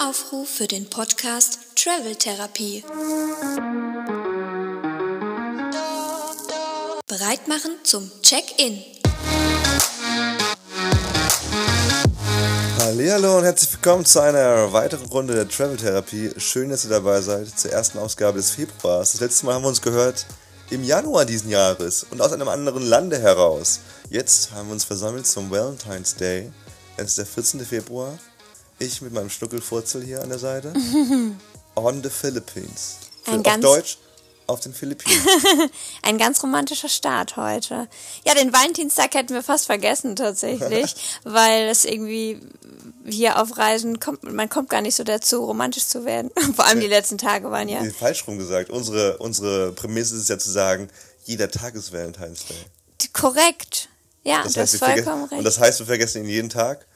Aufruf für den Podcast Travel Therapie. Bereit machen zum Check-in. Hallo und herzlich willkommen zu einer weiteren Runde der Travel Therapie. Schön, dass ihr dabei seid zur ersten Ausgabe des Februars. Das letzte Mal haben wir uns gehört im Januar diesen Jahres und aus einem anderen Lande heraus. Jetzt haben wir uns versammelt zum Valentine's Day. Es ist der 14. Februar. Ich mit meinem Schnuckelfurzel hier an der Seite. On the Philippines. Ein Auf ganz- Deutsch auf den Philippinen. Ein ganz romantischer Start heute. Ja, den Valentinstag hätten wir fast vergessen tatsächlich, weil es irgendwie hier auf Reisen kommt, man kommt gar nicht so dazu, romantisch zu werden. Vor allem die letzten Tage waren ja falsch rum gesagt. Unsere, unsere Prämisse ist ja zu sagen, jeder Tag ist Valentine's Day. korrekt. Ja, Das heißt, verge- vollkommen recht. Und das heißt, wir vergessen ihn jeden Tag.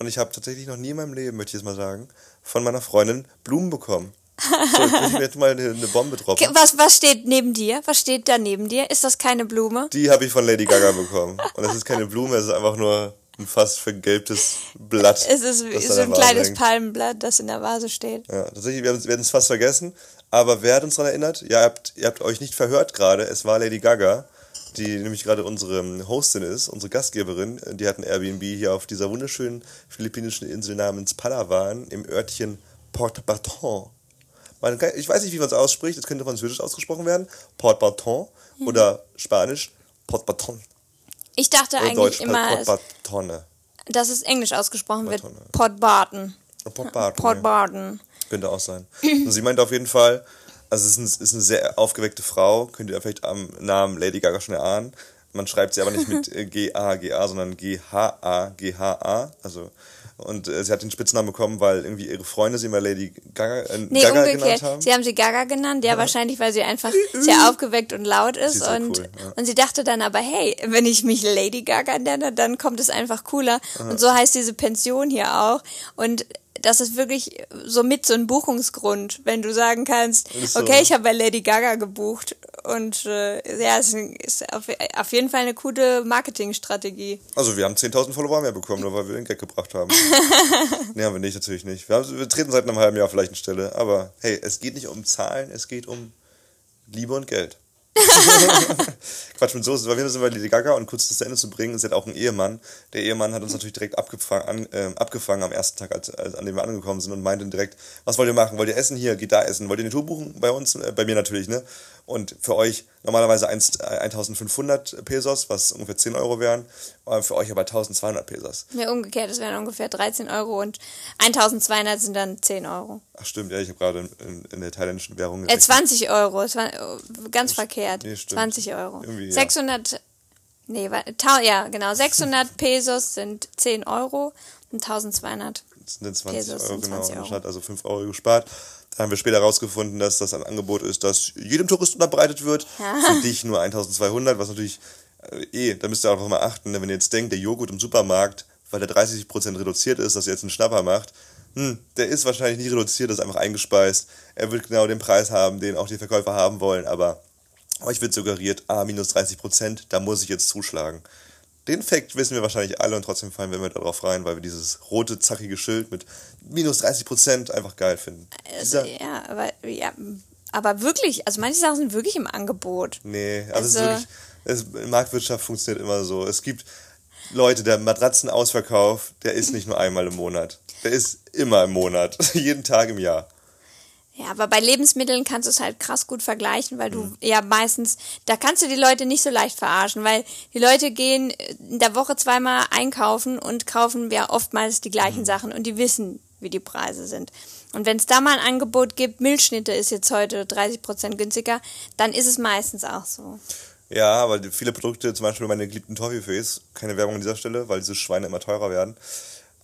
Und ich habe tatsächlich noch nie in meinem Leben, möchte ich jetzt mal sagen, von meiner Freundin Blumen bekommen. So, jetzt muss ich mir jetzt mal eine, eine Bombe droppen. Was, was steht neben dir? Was steht da neben dir? Ist das keine Blume? Die habe ich von Lady Gaga bekommen. Und das ist keine Blume, es ist einfach nur ein fast vergelbtes Blatt. Es ist so ein kleines hängt. Palmenblatt, das in der Vase steht. Ja, tatsächlich, wir hatten es fast vergessen. Aber wer hat uns daran erinnert? Ja, ihr habt, ihr habt euch nicht verhört gerade. Es war Lady Gaga, die nämlich gerade unsere Hostin ist, unsere Gastgeberin. Die hat ein Airbnb hier auf dieser wunderschönen philippinischen Insel namens Palawan im Örtchen Port Barton. Man kann, ich weiß nicht, wie man es ausspricht. Es könnte französisch ausgesprochen werden. Port Barton oder Spanisch Port Barton. Ich dachte Oder eigentlich Deutsch immer, Port dass es Englisch ausgesprochen wird. Barton, ja. Port Barton. Port Barton. Port ja. Barton. Könnte auch sein. Und sie meinte auf jeden Fall, also es ist, ein, ist eine sehr aufgeweckte Frau, könnt ihr vielleicht am Namen Lady Gaga schon erahnen. Man schreibt sie aber nicht mit äh, G-A-G-A, sondern G-H-A-G-H-A. Also, und äh, sie hat den Spitznamen bekommen, weil irgendwie ihre Freunde sie immer Lady Gaga, äh, Nee, Gaga genannt umgekehrt. haben. Sie haben sie Gaga genannt, ja, wahrscheinlich, weil sie einfach sehr aufgeweckt und laut ist. ist und, cool, ja. und sie dachte dann aber, hey, wenn ich mich Lady Gaga nenne, dann kommt es einfach cooler. Und so heißt diese Pension hier auch. Und das ist wirklich somit so ein Buchungsgrund, wenn du sagen kannst, so. okay, ich habe bei Lady Gaga gebucht. Und äh, ja, es ist auf, auf jeden Fall eine coole Marketingstrategie. Also wir haben 10.000 Follower mehr bekommen, nur weil wir den Gag gebracht haben. nee, haben wir nicht, natürlich nicht. Wir, haben, wir treten seit einem halben Jahr vielleicht eine Stelle, aber hey, es geht nicht um Zahlen, es geht um Liebe und Geld. Quatsch mit Soße. Weil wir sind bei Lady Gaga und kurz das Ende zu bringen, sie hat auch einen Ehemann. Der Ehemann hat uns natürlich direkt abgefangen, an, ähm, abgefangen am ersten Tag, als, als, an dem wir angekommen sind und meinte direkt, was wollt ihr machen? Wollt ihr essen hier? Geht da essen? Wollt ihr eine Tour buchen? Bei uns? Äh, bei mir natürlich, ne? Und für euch normalerweise 1, äh, 1500 Pesos, was ungefähr 10 Euro wären. äh, Für euch aber 1200 Pesos. Ja, umgekehrt, das wären ungefähr 13 Euro und 1200 sind dann 10 Euro. Ach stimmt, ja, ich habe gerade in, in, in der thailändischen Währung Äh, 20 Euro, es war äh, ganz verkehrt. nee, stimmt. 20 Euro. Irgendwie, ja. 600, nee, wa- tau, ja, genau, 600 Pesos sind 10 Euro und 1200. Das sind 20 Pesos Euro, sind genau. 20 Und Euro. also 5 Euro gespart. Da haben wir später herausgefunden, dass das ein Angebot ist, das jedem Touristen unterbreitet wird. Für dich nur 1200, was natürlich, äh, eh, da müsst ihr auch noch mal achten, ne, wenn ihr jetzt denkt, der Joghurt im Supermarkt, weil der 30% reduziert ist, dass ihr jetzt einen Schnapper macht, hm, der ist wahrscheinlich nicht reduziert, das ist einfach eingespeist. Er wird genau den Preis haben, den auch die Verkäufer haben wollen, aber euch wird suggeriert, ah, minus 30%, da muss ich jetzt zuschlagen. Den Fakt wissen wir wahrscheinlich alle und trotzdem fallen wir immer darauf rein, weil wir dieses rote, zackige Schild mit minus 30% einfach geil finden. Also, ja, aber, ja, aber wirklich, also manche Sachen sind wirklich im Angebot. nee, also, es ist Also- wirklich, es, Marktwirtschaft funktioniert immer so. Es gibt Leute, der Matratzenausverkauf, der ist nicht nur einmal im Monat. Der ist immer im Monat. Jeden Tag im Jahr. Ja, aber bei Lebensmitteln kannst du es halt krass gut vergleichen, weil Mhm. du ja meistens, da kannst du die Leute nicht so leicht verarschen, weil die Leute gehen in der Woche zweimal einkaufen und kaufen ja oftmals die Mhm. gleichen Sachen und die wissen, wie die Preise sind. Und wenn es da mal ein Angebot gibt, Milchschnitte ist jetzt heute 30% günstiger, dann ist es meistens auch so. Ja, die- viele Produkte, zum Beispiel meine geliebten Toffifees, keine Werbung an dieser Stelle, weil diese Schweine immer teurer werden.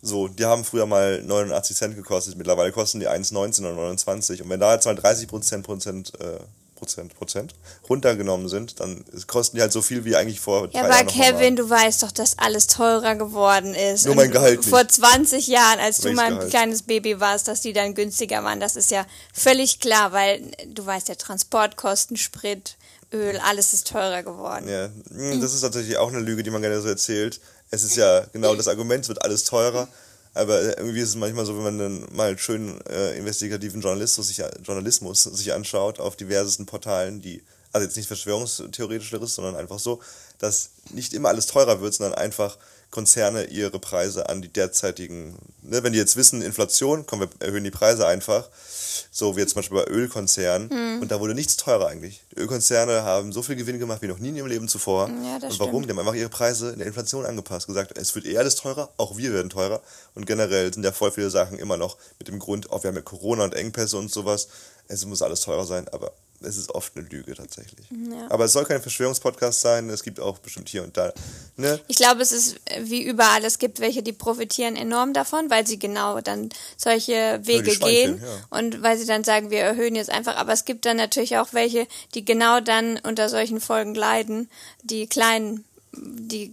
So, die haben früher mal 89 Cent gekostet, mittlerweile kosten die 1,19 oder 29. Und wenn da jetzt mal 30 Prozent, Prozent, äh, Prozent, Prozent runtergenommen sind, dann kosten die halt so viel wie eigentlich vor Ja, aber Kevin, du weißt doch, dass alles teurer geworden ist. Nur mein Gehalt nicht. Vor 20 Jahren, als du Welches mal ein Gehalt? kleines Baby warst, dass die dann günstiger waren. Das ist ja völlig klar, weil du weißt ja, Transportkosten, Sprit, Öl, alles ist teurer geworden. Ja, hm, das ist tatsächlich auch eine Lüge, die man gerne so erzählt. Es ist ja genau das Argument, es wird alles teurer. Aber irgendwie ist es manchmal so, wenn man dann mal schön äh, investigativen Journalismus sich, Journalismus sich anschaut auf diversesten Portalen, die, also jetzt nicht verschwörungstheoretischeres, sondern einfach so, dass nicht immer alles teurer wird, sondern einfach Konzerne ihre Preise an die derzeitigen, ne, wenn die jetzt wissen, Inflation, kommen wir erhöhen die Preise einfach, so wie jetzt zum Beispiel bei Ölkonzernen, Hm. und da wurde nichts teurer eigentlich. Die Ölkonzerne haben so viel Gewinn gemacht wie noch nie in ihrem Leben zuvor. Ja, das und warum? stimmt. Die haben einfach ihre Preise in der Inflation angepasst, gesagt, es wird eh alles teurer, auch wir werden teurer. Und generell sind ja voll viele Sachen immer noch mit dem Grund, auch wir haben ja Corona und Engpässe und sowas, es muss alles teurer sein, aber es ist oft eine Lüge tatsächlich. Ja. Aber es soll kein Verschwörungspodcast sein, es gibt auch bestimmt hier und da, ne? Ich glaube, es ist äh, wie überall. Es gibt welche, die profitieren enorm davon, weil sie genau dann solche Wege gehen ja. und weil sie dann sagen, wir erhöhen jetzt einfach. Aber es gibt dann natürlich auch welche, die genau dann unter solchen Folgen leiden, die kleinen die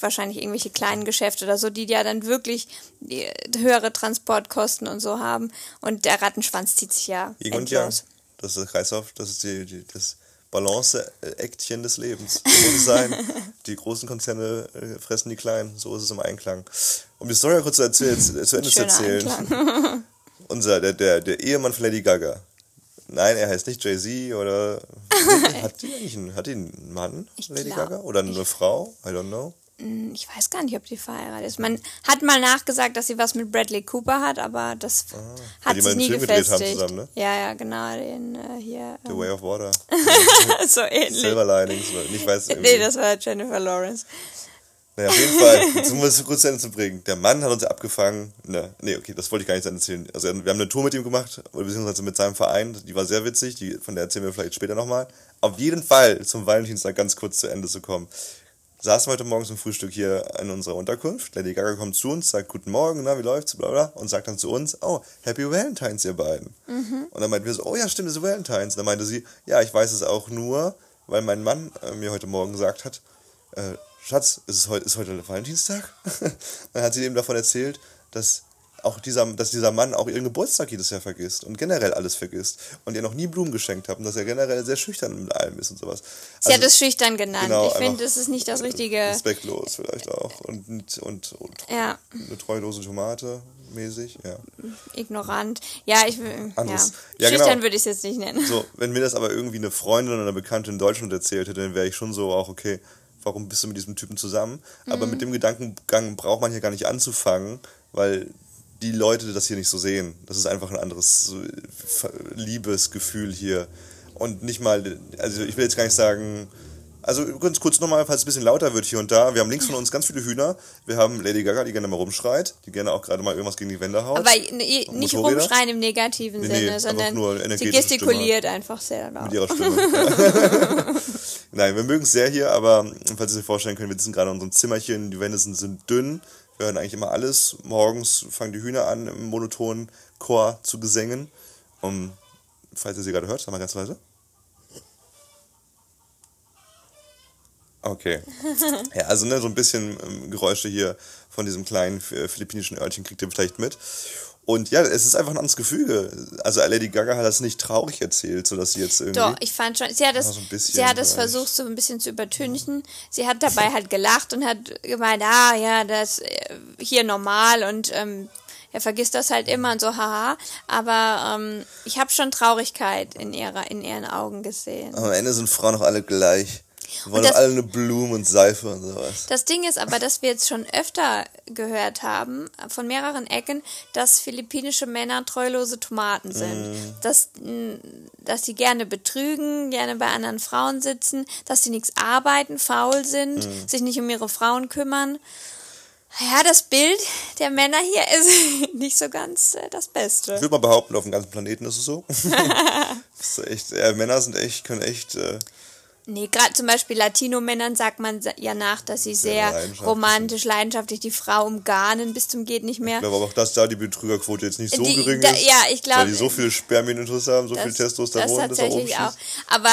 wahrscheinlich irgendwelche kleinen Geschäfte oder so, die ja dann wirklich die höhere Transportkosten und so haben. Und der Rattenschwanz zieht sich ja Yin und Yang. Das ist der Kreislauf, das ist die, die, das Balance-Äktchen des Lebens. So muss es sein. Die großen Konzerne äh, fressen die kleinen, so ist es im Einklang. Um die Story kurz zu, erzählen, zu Ende zu erzählen. Einklang. Unser, der, der, der Ehemann von Lady Gaga. Nein, er heißt nicht Jay-Z oder. hat die eigentlich einen, hat die einen Mann, Ich Lady glaub- Gaga? Oder eine Frau? I don't know. Ich weiß gar nicht, ob die verheiratet ist. Man hat mal nachgesagt, dass sie was mit Bradley Cooper hat, aber das weil hat einen nie Film haben gefestigt. zusammen, ne? Ja, ja, genau, den äh, hier. The Way of Water. Ähm, so ähnlich. Silver Linings. Ich weiß Nee, irgendwie. das war Jennifer Lawrence. Naja, auf jeden Fall, um es kurz zu Ende zu bringen. Der Mann hat uns ja abgefangen. Ne, nee, okay, das wollte ich gar nicht erzählen. Also wir haben eine Tour mit ihm gemacht, beziehungsweise mit seinem Verein. Die war sehr witzig, die, von der erzählen wir vielleicht später nochmal. Auf jeden Fall zum Valentinstag ganz kurz zu Ende zu kommen. Saßen heute Morgen zum Frühstück hier in unserer Unterkunft. Lady Gaga kommt zu uns, sagt Guten Morgen, na, wie läuft's, bla bla, und sagt dann zu uns, oh, Happy Valentines, ihr beiden. Und dann meinten wir so, oh ja, stimmt, es ist Valentines. Und dann meinte sie, ja, ich weiß es auch nur, weil mein Mann äh, mir heute Morgen gesagt hat, äh, Schatz, ist, es heute, ist heute Valentinstag? dann hat sie ihm davon erzählt, dass auch dieser, dass dieser Mann auch ihren Geburtstag jedes Jahr vergisst und generell alles vergisst und ihr noch nie Blumen geschenkt hat und dass er generell sehr schüchtern mit allem ist und sowas. Sie hat es schüchtern genannt. genau, ich finde, das ist nicht das richtige. Respektlos vielleicht auch und, und, und, und Ja, eine treulose Tomate mäßig, ja. ignorant. Ja, ich will. Ja. Ja, schüchtern genau. würde ich es jetzt nicht nennen. So, wenn mir das aber irgendwie eine Freundin oder eine Bekannte in Deutschland erzählt hätte, dann wäre ich schon so auch, okay, warum bist du mit diesem Typen zusammen? Aber mit dem Gedankengang braucht man hier gar nicht anzufangen, weil die Leute das hier nicht so sehen. Das ist einfach ein anderes Liebesgefühl hier. Und nicht mal, also ich will jetzt gar nicht sagen, also ganz kurz nochmal, falls es ein bisschen lauter wird hier und da. Wir haben links von uns ganz viele Hühner. Wir haben Lady Gaga, die gerne mal rumschreit, die gerne auch gerade mal irgendwas gegen die Wände haut. Aber nee, nicht rumschreien im negativen Nee, nee, Sinne, einfach sondern nur sie gestikuliert einfach sehr laut. mit ihrer Stimme. Nein, wir mögen es sehr hier, aber falls Sie sich vorstellen können, wir sitzen gerade in unserem Zimmerchen, die Wände sind, sind dünn, wir hören eigentlich immer alles. Morgens fangen die Hühner an, im monotonen Chor zu gesängen. Und falls ihr sie gerade hört, sag mal ganz leise. Okay. Ja, also ne, so ein bisschen ähm, Geräusche hier von diesem kleinen äh, philippinischen Örtchen kriegt ihr vielleicht mit. Und ja, es ist einfach ein anderes Gefüge. Also Lady Gaga hat das nicht traurig erzählt, so dass sie jetzt irgendwie. Doch, ich fand schon, sie hat es, Ja, so sie hat vielleicht. versucht, so ein bisschen zu übertünchen. Sie hat dabei halt gelacht und hat gemeint, ah, ja, das äh, hier normal und ähm, er vergisst das halt immer und so, haha. Aber ähm, ich habe schon Traurigkeit in ihrer, in ihren Augen gesehen. Am Ende sind Frauen doch alle gleich. Wir wollen das- alle eine Blume und Seife und sowas. Das Ding ist aber, dass wir jetzt schon öfter gehört haben, von mehreren Ecken, dass philippinische Männer treulose Tomaten sind. Mm. Dass, dass sie gerne betrügen, gerne bei anderen Frauen sitzen, dass sie nichts arbeiten, faul sind, Mm. sich nicht um ihre Frauen kümmern. Ja, das Bild der Männer hier ist nicht so ganz äh, das Ich Beste. würde mal behaupten, auf dem ganzen Planeten ist es so. ist echt, ja, Männer sind echt, können echt, äh, Nee, gerade zum Beispiel Latino-Männern sagt man ja nach, dass sie sehr, leidenschaftlich romantisch, leidenschaftlich die Frau umgarnen bis zum geht nicht mehr. ich glaube aber auch, dass da die Betrügerquote jetzt nicht so Die- gering da- ist. ja, ich glaub, Weil die so viel Spermienintus haben, so viel Testosteron, das tatsächlich auch. schießt. Aber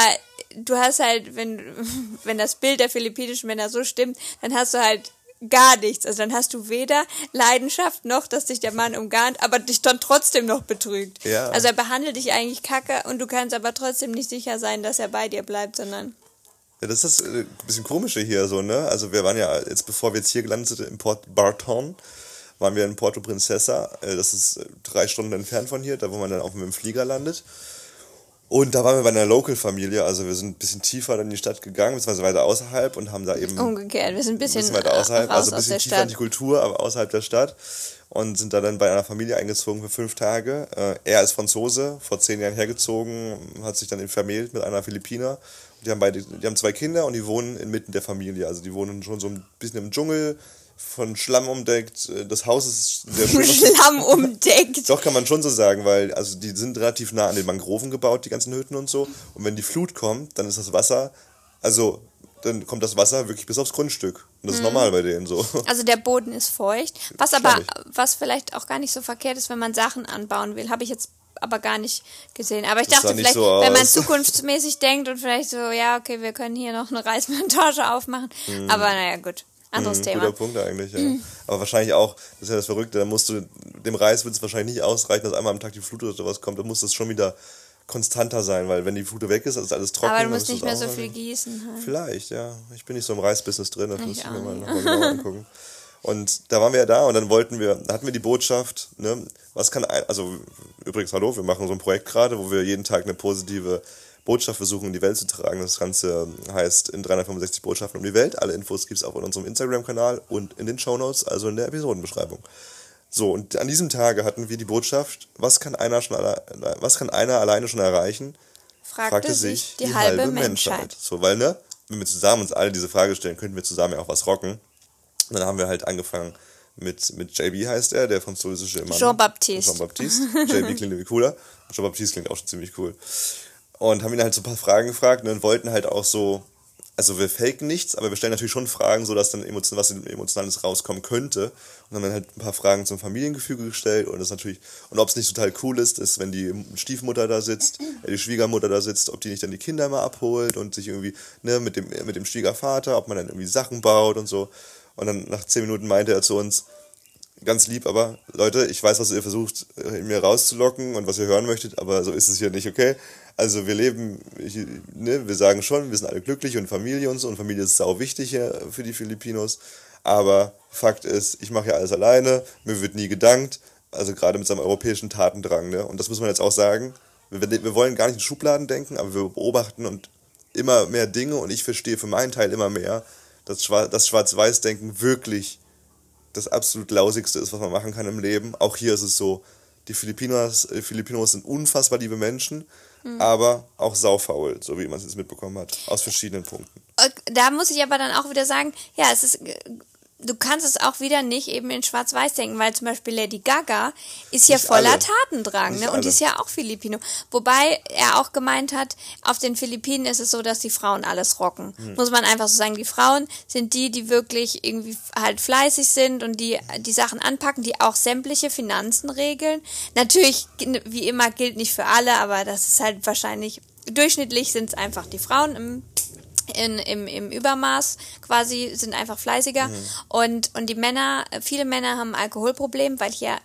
du hast halt, wenn, wenn das Bild der philippinischen Männer so stimmt, dann hast du halt gar nichts. Also dann hast du weder Leidenschaft noch, dass dich der Mann umgarnt, aber dich dann trotzdem noch betrügt. Ja. Also er behandelt dich eigentlich kacke und du kannst aber trotzdem nicht sicher sein, dass er bei dir bleibt, sondern Ja, das ist das äh, bisschen komische hier so, ne? Also wir waren ja jetzt, bevor wir jetzt hier gelandet sind, im Port Barton, waren wir in Porto Princesa. Äh, das ist äh, drei Stunden entfernt von hier, da wo man dann auch mit dem Flieger landet. Und da waren wir bei einer Local-Familie, also wir sind ein bisschen tiefer in die Stadt gegangen, beziehungsweise weiter außerhalb und haben da eben. Umgekehrt, wir sind ein bisschen, ein bisschen weiter außerhalb, raus also ein aus bisschen der tiefer Stadt. in die Kultur, aber außerhalb der Stadt. Und sind da dann bei einer Familie eingezogen für fünf Tage. Er ist Franzose, vor zehn Jahren hergezogen, hat sich dann vermählt mit einer Philippiner. Die haben beide, die haben zwei Kinder und die wohnen inmitten der Familie. Also die wohnen schon so ein bisschen im Dschungel, von Schlamm umdeckt. Äh, Das Haus ist sehr schön. Schlamm umdeckt. Doch, kann man schon so sagen, weil also die sind relativ nah an den Mangroven gebaut, die ganzen Hütten und so. Und wenn die Flut kommt, dann ist das Wasser, also dann kommt das Wasser wirklich bis aufs Grundstück. Und das ist normal bei denen so. Also der Boden ist feucht, was aber, was vielleicht auch gar nicht so verkehrt ist, wenn man Sachen anbauen will, habe ich jetzt aber gar nicht gesehen. Aber ich Das dachte vielleicht, so wenn man zukunftsmäßig denkt und vielleicht so, ja, okay, wir können hier noch eine Reisplantage aufmachen. Aber naja, gut, anderes Mhm, Thema. Guter Punkt eigentlich, ja. Aber wahrscheinlich auch, das ist ja das Verrückte, da musst du, dem Reis wird es wahrscheinlich nicht ausreichen, dass einmal am Tag die Flut oder sowas kommt, dann muss das schon wieder konstanter sein, weil wenn die Flut weg ist, ist alles trocken. Aber du musst nicht mehr so viel gießen. Halt. Vielleicht, ja. Ich bin nicht so im Reisbusiness drin, das Ich müsste ich mir mal nochmal genauer angucken. Und da waren wir ja da und dann wollten wir, da hatten wir die Botschaft, ne, was kann ein, also übrigens, hallo, wir machen so ein Projekt gerade, wo wir jeden Tag eine positive Botschaft versuchen in die Welt zu tragen. Das Ganze heißt in 365 Botschaften um die Welt. Alle Infos gibt's auch in unserem Instagram-Kanal und in den Shownotes, also in der Episodenbeschreibung. So, und an diesem Tage hatten wir die Botschaft, was kann einer schon alle, was kann einer alleine schon erreichen? Fragte, sich die, halbe, Menschheit. So, weil, ne, wenn wir zusammen uns alle diese Frage stellen, könnten wir zusammen ja auch was rocken. Und dann haben wir halt angefangen mit, mit JB heißt er, der französische Mann. Jean-Baptiste. Jean-Baptiste. JB klingt irgendwie cooler. Jean-Baptiste klingt auch schon ziemlich cool. Und haben ihn halt so ein paar Fragen gefragt und wollten halt auch so, also wir faken nichts, aber wir stellen natürlich schon Fragen, so dass dann emotion, was Emotionales rauskommen könnte. Und haben dann halt ein paar Fragen zum Familiengefüge gestellt und das natürlich, und ob es nicht total cool ist, ist, wenn die Stiefmutter da sitzt, äh, die Schwiegermutter da sitzt, ob die nicht dann die Kinder mal abholt und sich irgendwie, ne, mit dem, mit dem Schwiegervater, ob man dann irgendwie Sachen baut und so. Und dann nach zehn Minuten meinte er zu uns, ganz lieb, aber Leute, ich weiß, was ihr versucht, äh, mir rauszulocken und was ihr hören möchtet, aber so ist es hier nicht, okay? Also wir leben, ich, ne, wir sagen schon, wir sind alle glücklich und Familie und so. Und Familie ist sau wichtig hier für die Filipinos, aber Fakt ist, ich mache ja alles alleine, mir wird nie gedankt, also gerade mit seinem europäischen Tatendrang, ne? Und das muss man jetzt auch sagen, wir, wir wollen gar nicht in Schubladen denken, aber wir beobachten und immer mehr Dinge. Und ich verstehe für meinen Teil immer mehr, dass Schwa- das Schwarz-Weiß-Denken wirklich das absolut lausigste ist, was man machen kann im Leben. Auch hier ist es so, die Filipinos, äh, Filipinos sind unfassbar liebe Menschen, aber auch saufaul, so wie man es jetzt mitbekommen hat, aus verschiedenen Punkten. Und Da muss ich aber dann auch wieder sagen, ja, es ist, äh, du kannst es auch wieder nicht eben in Schwarz-Weiß denken, weil zum Beispiel Lady Gaga ist ja Nicht voller alle. Tatendrang, Nicht ne? Und die alle. ist ja auch Filipino. Wobei er auch gemeint hat, auf den Philippinen ist es so, dass die Frauen alles rocken. Hm. Muss man einfach so sagen. Die Frauen sind die, die wirklich irgendwie halt fleißig sind und die die Sachen anpacken, die auch sämtliche Finanzen regeln. Natürlich, wie immer, gilt nicht für alle, aber das ist halt wahrscheinlich, durchschnittlich sind es einfach die Frauen im in, im, im Übermaß quasi sind einfach fleißiger Mhm. und, und die Männer, viele Männer haben ein Alkoholproblem, weil hier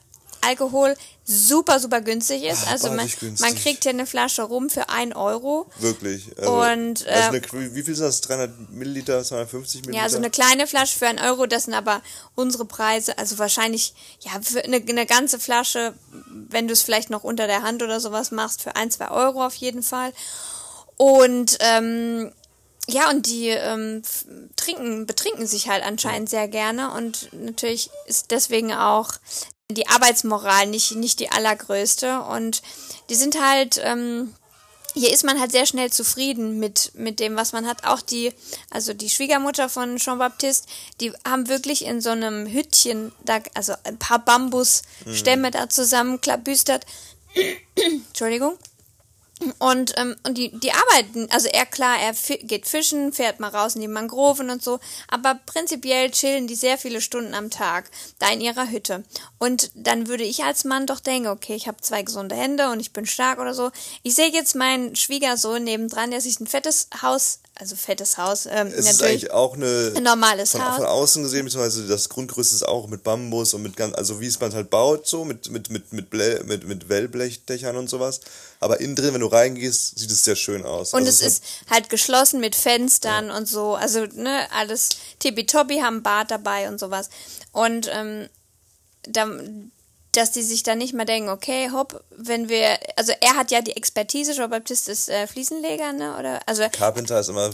Alkohol super, super günstig ist. Ah, also man, günstig. man kriegt hier eine Flasche rum für ein Euro. Wirklich. Also, Und, äh, also eine, wie viel sind das? 300 Milliliter, 250 Milliliter? Ja, also eine kleine Flasche für ein Euro, das sind aber unsere Preise. Also wahrscheinlich, ja, für eine, eine ganze Flasche, wenn du es vielleicht noch unter der Hand oder sowas machst, für ein, zwei Euro auf jeden Fall. Und ähm, ja, und die ähm, trinken, betrinken sich halt anscheinend sehr gerne und natürlich ist deswegen auch die Arbeitsmoral nicht, nicht die allergrößte. Und die sind halt, ähm, hier ist man halt sehr schnell zufrieden mit, mit dem, was man hat. Auch die, also die Schwiegermutter von Jean-Baptiste, die haben wirklich in so einem Hüttchen, da, also ein paar Bambusstämme da zusammenklabüstert. Entschuldigung. Und, ähm, und die, die arbeiten, also er klar, er geht fischen, fährt mal raus in die Mangroven und so, aber prinzipiell chillen die sehr viele Stunden am Tag da in ihrer Hütte. Und dann würde ich als Mann doch denken, okay, ich habe zwei gesunde Hände und ich bin stark oder so. Ich sehe jetzt meinen Schwiegersohn nebendran, der sich ein fettes Haus, also fettes Haus, ähm, es ist eigentlich auch eine, ein normales von, Haus. von außen gesehen, beziehungsweise das Grundgerüst ist auch mit Bambus und mit ganz, also wie es man halt baut, so, mit, mit, mit, mit, Blä, mit, mit Wellblechdächern und sowas. Aber innen drin, wenn du reingehst, sieht es sehr schön aus. Und also es hat- ist halt geschlossen mit Fenstern und so. Also, ne, alles tippitoppi, haben Bad dabei und sowas. Und ähm, da, dass die sich dann nicht mal denken, okay, hopp, wenn wir, also er hat ja die Expertise, Jean Baptiste ist äh, Fliesenleger, ne, oder, also. Carpenter ist immer,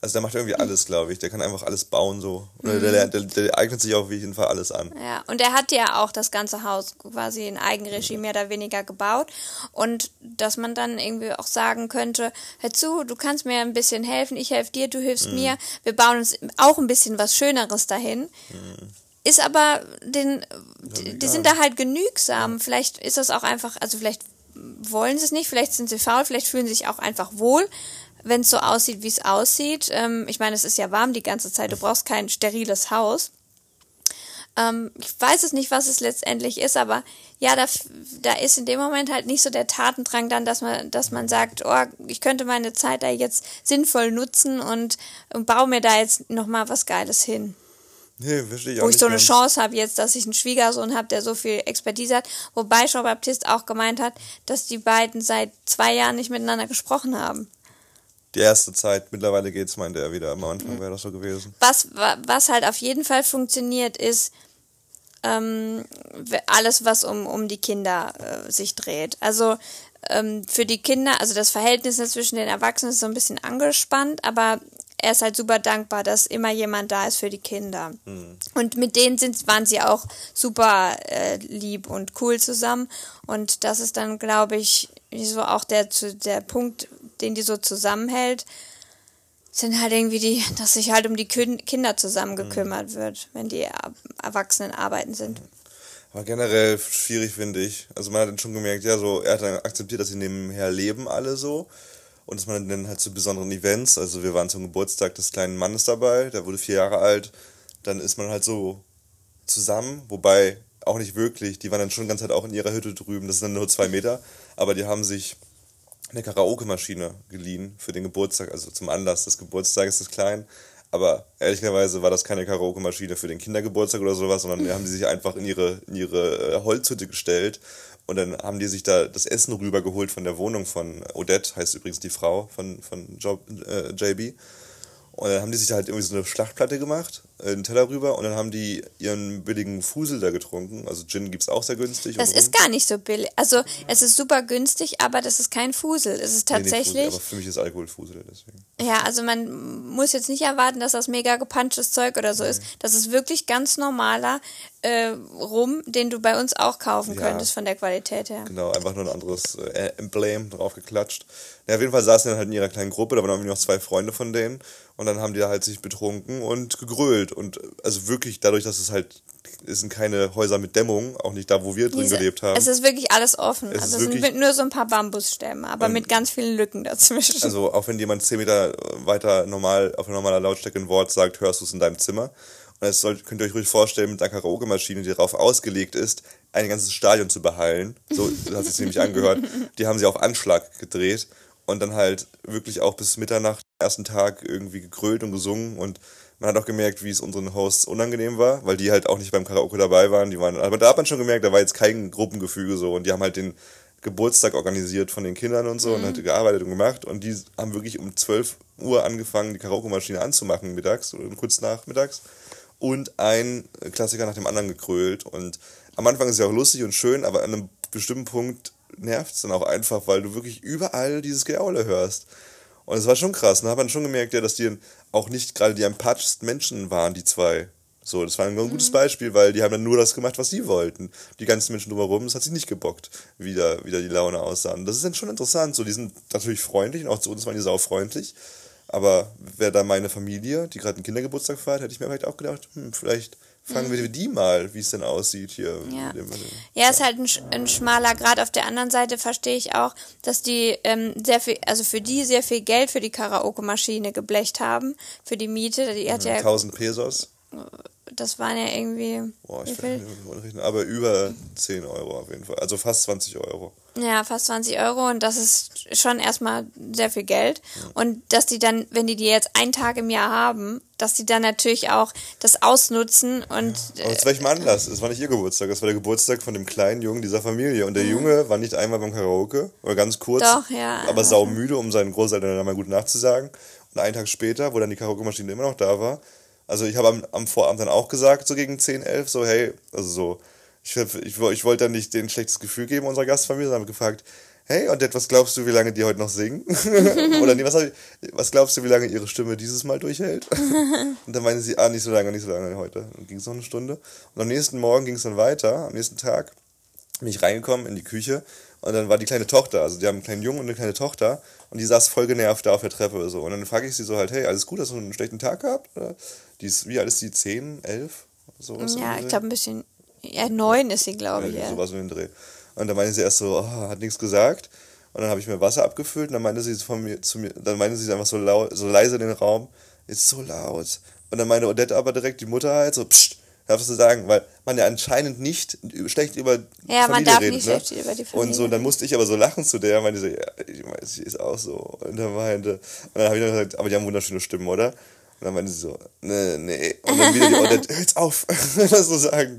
also der macht irgendwie alles, glaube ich, der kann einfach alles bauen so, oder der, der, der eignet sich auf jeden Fall alles an. Ja, und er hat ja auch das ganze Haus quasi in Eigenregie mehr oder weniger gebaut und dass man dann irgendwie auch sagen könnte, hör zu, du kannst mir ein bisschen helfen, ich helfe dir, du hilfst Mhm. mir, wir bauen uns auch ein bisschen was Schöneres dahin. Ist aber den, die, die sind da halt genügsam. Vielleicht ist das auch einfach, also vielleicht wollen sie es nicht, vielleicht sind sie faul, vielleicht fühlen sie sich auch einfach wohl, wenn es so aussieht, wie es aussieht. Ähm, ich meine, es ist ja warm die ganze Zeit, du brauchst kein steriles Haus. Ähm, ich weiß es nicht, was es letztendlich ist, aber ja, da, da ist in dem Moment halt nicht so der Tatendrang dann, dass man, dass man sagt, oh, ich könnte meine Zeit da jetzt sinnvoll nutzen und, und baue mir da jetzt nochmal was Geiles hin Nee, verstehe ich wo ich so eine ganz. Chance habe jetzt, dass ich einen Schwiegersohn habe, der so viel Expertise hat. Wobei Jean Baptiste auch gemeint hat, dass die beiden seit zwei Jahren nicht miteinander gesprochen haben. Die erste Zeit, mittlerweile geht's, meinte er wieder, am Mhm. Anfang wäre das so gewesen. Was, wa- was halt auf jeden Fall funktioniert, ist ähm, alles, was um, um die Kinder äh, sich dreht. Also ähm, für die Kinder, also das Verhältnis zwischen den Erwachsenen ist so ein bisschen angespannt, aber er ist halt super dankbar, dass immer jemand da ist für die Kinder. Und mit denen sind, waren sie auch super äh, lieb und cool zusammen. Und das ist dann, glaube ich, so auch der, zu- der Punkt, den die so zusammenhält, sind halt irgendwie die, dass sich halt um die Kün- Kinder zusammen gekümmert wird, wenn die Er- Erwachsenen arbeiten sind. Aber generell schwierig, finde ich. Also man hat dann schon gemerkt, ja, so, er hat dann akzeptiert, dass sie nebenher leben alle so. Und dass man dann halt zu besonderen Events, also wir waren zum Geburtstag des kleinen Mannes dabei, der wurde vier Jahre alt, dann ist man halt so zusammen, wobei auch nicht wirklich, die waren dann schon ganze Zeit auch in ihrer Hütte drüben, das sind dann nur zwei Meter, aber die haben sich eine Karaoke-Maschine geliehen für den Geburtstag, also zum Anlass des Geburtstages des Kleinen. Aber ehrlicherweise war das keine Karaoke-Maschine für den Kindergeburtstag oder sowas, sondern haben die sich einfach in ihre, in ihre äh, Holzhütte gestellt und dann haben die sich da das Essen rübergeholt von der Wohnung von Odette, heißt übrigens die Frau von, von Job, äh, JB. Und dann haben die sich da halt irgendwie so eine Schlachtplatte gemacht, einen Teller rüber und dann haben die ihren billigen Fusel da getrunken. Also Gin gibt's auch sehr günstig. Das ist gar nicht so billig. Also es ist super günstig, aber das ist kein Fusel. Es ist Nee, nicht Fusel, tatsächlich. aber für mich ist Alkohol Fusel, deswegen. Ja, also man muss jetzt nicht erwarten, dass das mega gepunchtes Zeug oder so ist. Das ist wirklich ganz normaler äh, Rum, den du bei uns auch kaufen Ja. könntest von der Qualität her. Genau, einfach nur ein anderes äh, Emblem drauf geklatscht. Ja, auf jeden Fall saßen die dann halt in ihrer kleinen Gruppe, da waren irgendwie noch zwei Freunde von denen und dann haben die da halt sich betrunken und gegrölt und also wirklich dadurch, dass es halt es sind keine Häuser mit Dämmung, auch nicht da, wo wir drin Diese- gelebt haben. Es ist wirklich alles offen. Es also es sind nur so ein paar Bambusstämme, aber mit ganz vielen Lücken dazwischen. Also auch wenn jemand 10 Meter weiter normal auf normaler Lautstärke ein Wort sagt, hörst du es in deinem Zimmer. Und das sollt, könnt ihr euch ruhig vorstellen, mit einer Karaoke-Maschine, die darauf ausgelegt ist, ein ganzes Stadion zu behallen. So hat es nämlich angehört. Die haben sie auf Anschlag gedreht und dann halt wirklich auch bis Mitternacht, ersten Tag irgendwie gegrölt und gesungen und man hat auch gemerkt, wie es unseren Hosts unangenehm war, weil die halt auch nicht beim Karaoke dabei waren. Die waren, aber da hat man schon gemerkt, da war jetzt kein Gruppengefüge so und die haben halt den Geburtstag organisiert von den Kindern und so und hat gearbeitet und gemacht und die haben wirklich um 12 Uhr angefangen, die Karaoke-Maschine anzumachen mittags oder kurz nachmittags und ein Klassiker nach dem anderen gekrölt und am Anfang ist es ja auch lustig und schön, aber an einem bestimmten Punkt nervt es dann auch einfach, weil du wirklich überall dieses Geaule hörst. Und es war schon krass. Da hat man schon gemerkt, ja, dass die auch nicht gerade die empathischsten Menschen waren, die zwei. So, das war ein gutes Beispiel, weil die haben dann nur das gemacht, was sie wollten. Die ganzen Menschen drumherum, das hat sie nicht gebockt, wie da, wie da die Laune aussah. Und das ist dann schon interessant. So, die sind natürlich freundlich und auch zu uns waren die sau freundlich. Aber wäre da meine Familie, die gerade einen Kindergeburtstag feiert, hätte ich mir vielleicht auch gedacht, hm, vielleicht fragen wir die mal, wie es denn aussieht hier. Ja. Ja, ist halt ein, ein schmaler Grad. Auf der anderen Seite verstehe ich auch, dass die ähm, sehr viel, also für die sehr viel Geld für die Karaoke-Maschine geblecht haben, für die Miete. Die hat ja, 1000 Pesos. Das waren ja irgendwie, Boah, ich weiß nicht, rechnet, aber über 10 Euro auf jeden Fall. Also fast 20 Euro. Ja, fast 20 Euro und das ist schon erstmal sehr viel Geld. Und dass die dann, wenn die die jetzt einen Tag im Jahr haben, dass die dann natürlich auch das ausnutzen und Aber zu welchem Anlass? Es war nicht ihr Geburtstag, es war der Geburtstag von dem kleinen Jungen dieser Familie. Und der Junge war nicht einmal beim Karaoke, oder ganz kurz, Doch, ja. aber saumüde, um seinen Großeltern dann mal gut nachzusagen. Und einen Tag später, wo dann die Karaoke-Maschine immer noch da war, also ich habe am, am Vorabend dann auch gesagt, so gegen 10, 11, so hey, also so, ich, ich, ich wollte dann nicht den schlechtes Gefühl geben unserer Gastfamilie, sondern habe gefragt, hey, und was glaubst du, wie lange die heute noch singen? Oder nee, was, was glaubst du, wie lange ihre Stimme dieses Mal durchhält? und dann meinte sie, ah, nicht so lange, nicht so lange heute. Dann ging es noch eine Stunde. Und am nächsten Morgen ging es dann weiter, am nächsten Tag bin ich reingekommen in die Küche und dann war die kleine Tochter, also die haben einen kleinen Jungen und eine kleine Tochter und die saß voll genervt da auf der Treppe oder so. Und dann frage ich sie so halt, hey, alles gut, hast du einen schlechten Tag gehabt? Die ist, wie alt ist die? Zehn, elf? Sowas ja, ich glaube ein bisschen, ja, neun ist sie, glaube ich. Ja, sowas in den Dreh. Und dann meinte sie erst so, oh, hat nichts gesagt. Und dann habe ich mir Wasser abgefüllt und dann meinte sie von mir zu mir, dann meinte sie einfach so laut, so leise in den Raum, ist so laut. Und dann meinte Odette aber direkt, die Mutter halt, so, pst, darfst du sagen, weil man ja anscheinend nicht schlecht über ja, Familie man darf redet, nicht ne? schlecht über die Familie. Und so, dann musste ich aber so lachen zu der, meinte so, ja, ich weiß, sie ist auch so. Und dann meinte, und dann habe ich dann gesagt, aber die haben wunderschöne Stimmen, oder? Und dann meinte sie so, nee, nee. Und dann wieder die Odette, hör's auf, das so sagen.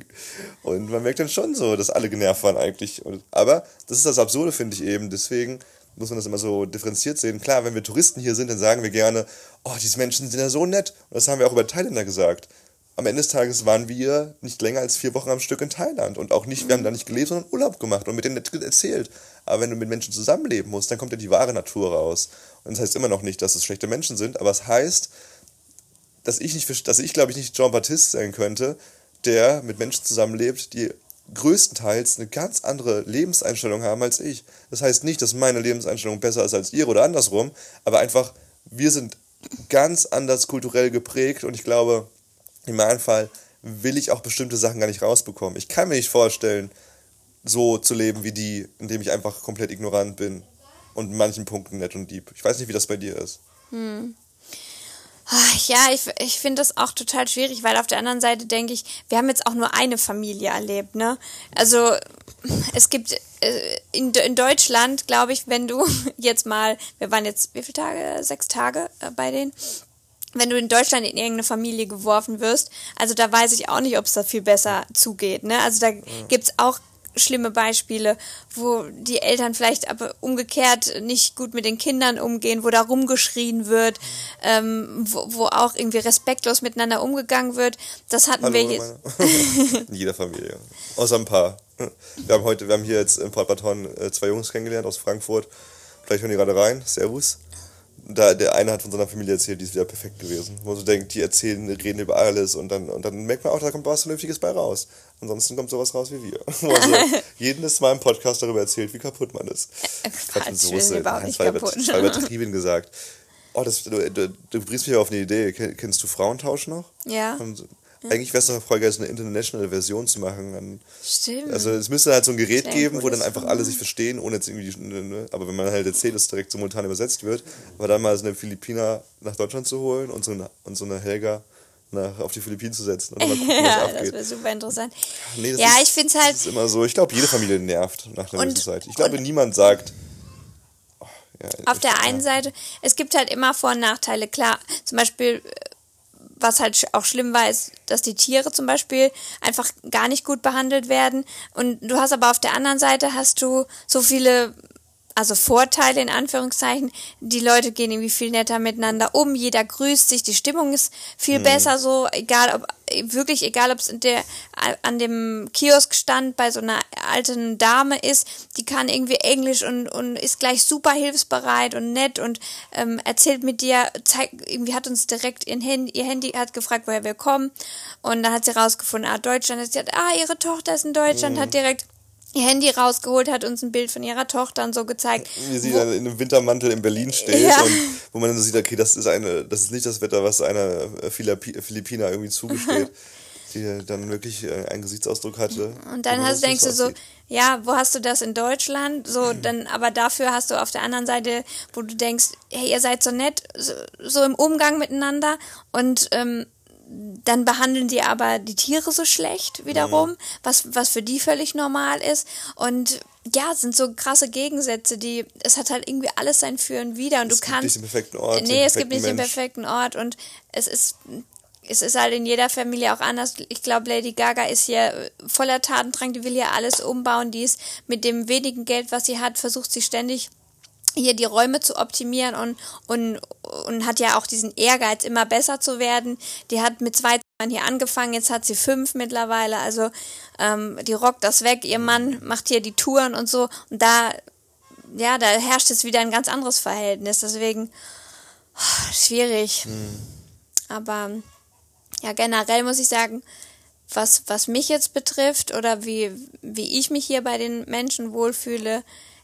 Und man merkt dann schon so, dass alle genervt waren eigentlich. Und, aber das ist das Absurde, finde ich eben. Deswegen muss man das immer so differenziert sehen. Klar, wenn wir Touristen hier sind, dann sagen wir gerne, oh, diese Menschen sind ja so nett. Und das haben wir auch über Thailänder gesagt. Am Ende des Tages waren wir nicht länger als vier Wochen am Stück in Thailand. Und auch nicht, wir haben da nicht gelebt, sondern Urlaub gemacht und mit denen erzählt. Aber wenn du mit Menschen zusammenleben musst, dann kommt ja die wahre Natur raus. Und das heißt immer noch nicht, dass es schlechte Menschen sind, aber es heißt, dass ich nicht, dass ich glaube ich nicht Jean Baptiste sein könnte, der mit Menschen zusammenlebt, die größtenteils eine ganz andere Lebenseinstellung haben als ich. Das heißt nicht, dass meine Lebenseinstellung besser ist als ihre oder andersrum, aber einfach, wir sind ganz anders kulturell geprägt und ich glaube, in meinem Fall will ich auch bestimmte Sachen gar nicht rausbekommen. Ich kann mir nicht vorstellen, so zu leben wie die, indem ich einfach komplett ignorant bin und in manchen Punkten nett und lieb. Ich weiß nicht, wie das bei dir ist. Hm. Ja, ich, ich finde das auch total schwierig, weil auf der anderen Seite denke ich, wir haben jetzt auch nur eine Familie erlebt, ne? Also es gibt äh, in, in Deutschland, glaube ich, wenn du jetzt mal, wir waren jetzt, wie viele Tage? Sechs Tage äh, bei denen. Wenn du in Deutschland in irgendeine Familie geworfen wirst, also da weiß ich auch nicht, ob es da viel besser zugeht. Ne? Also da mhm. gibt's auch schlimme Beispiele, wo die Eltern vielleicht aber umgekehrt nicht gut mit den Kindern umgehen, wo da rumgeschrien wird, ähm, wo, wo auch irgendwie respektlos miteinander umgegangen wird. Das hatten Hallo, wir jetzt. In jeder Familie. Außer ein paar. Wir haben heute, wir haben hier jetzt in Port Baton äh, zwei Jungs kennengelernt aus Frankfurt. Vielleicht hören die gerade rein. Servus da, der eine hat von seiner Familie erzählt, die ist wieder perfekt gewesen. Wo du denkst, die erzählen, reden über alles und dann, und dann merkt man auch, da kommt was Vernünftiges bei raus. Ansonsten kommt sowas raus wie wir. Also jedes Mal im Podcast darüber erzählt, wie kaputt man ist. Äh, Quatsch, so ist überhaupt nicht kaputt. War übertrieben gesagt. Oh, das, du, du, du bringst mich auf eine Idee. Kennst du Frauentausch noch? Ja. Und eigentlich wäre es voll geil, so eine international Version zu machen. Dann, Stimmt. Also es müsste halt so ein Gerät Sehr geben, wo dann einfach alle sich verstehen, ohne jetzt irgendwie, ne, ne, aber wenn man halt erzählt, dass es direkt simultan übersetzt wird, aber dann mal so eine Philippiner nach Deutschland zu holen und so eine, und so eine Helga nach, auf die Philippinen zu setzen. Und mal gucken, ja, das wäre super interessant. Nee, ja, ist, ich finde es halt. Das ist immer so. Ich glaube, jede Familie nervt nach einer gewissen Zeit. Ich glaube, niemand sagt. Oh, ja, auf der einen Seite, es gibt halt immer Vor- und Nachteile. Klar, zum Beispiel was halt auch schlimm war, ist, dass die Tiere zum Beispiel einfach gar nicht gut behandelt werden. Und du hast aber auf der anderen Seite hast du so viele also Vorteile in Anführungszeichen. Die Leute gehen irgendwie viel netter miteinander um, jeder grüßt sich, die Stimmung ist viel mhm. besser so, egal ob wirklich egal ob es der an dem Kiosk stand bei so einer alten Dame ist, die kann irgendwie Englisch und und ist gleich super hilfsbereit und nett und ähm, erzählt mit dir, zeigt irgendwie hat uns direkt ihr Handy, ihr Handy hat gefragt, woher wir kommen und dann hat sie rausgefunden, ah Deutschland, sie hat, ah ihre Tochter ist in Deutschland, mhm. hat direkt ihr Handy rausgeholt, hat uns ein Bild von ihrer Tochter und so gezeigt. Wie sie dann in einem Wintermantel in Berlin steht ja. und wo man dann so sieht, okay, das ist eine, das ist nicht das Wetter, was einer Philippiner irgendwie zugesteht. die dann wirklich äh, einen Gesichtsausdruck hatte. Und dann hast, denkst du so, ja, wo hast du das in Deutschland? So, mhm. dann, aber dafür hast du auf der anderen Seite, wo du denkst, hey, ihr seid so nett, so, so im Umgang miteinander und ähm, dann behandeln die aber die Tiere so schlecht wiederum, mhm. was, was für die völlig normal ist. Und ja, sind so krasse Gegensätze, die, es hat halt irgendwie alles sein Für und Wider und es du kannst. Es gibt nicht den perfekten Ort. Nee, es gibt nicht Mensch. den perfekten Ort und es ist, es ist halt in jeder Familie auch anders. Ich glaube, Lady Gaga ist hier voller Tatendrang, die will hier alles umbauen, die ist mit dem wenigen Geld, was sie hat, versucht sie ständig hier die Räume zu optimieren und, und, und hat ja auch diesen Ehrgeiz, immer besser zu werden. Die hat mit zwei Zimmern hier angefangen, jetzt hat sie fünf mittlerweile. Also ähm, die rockt das weg. Ihr Mann macht hier die Touren und so. Und da, ja, da herrscht jetzt wieder ein ganz anderes Verhältnis. Deswegen oh, schwierig. Mhm. Aber ja, generell muss ich sagen, was, was mich jetzt betrifft oder wie, wie ich mich hier bei den Menschen wohlfühle,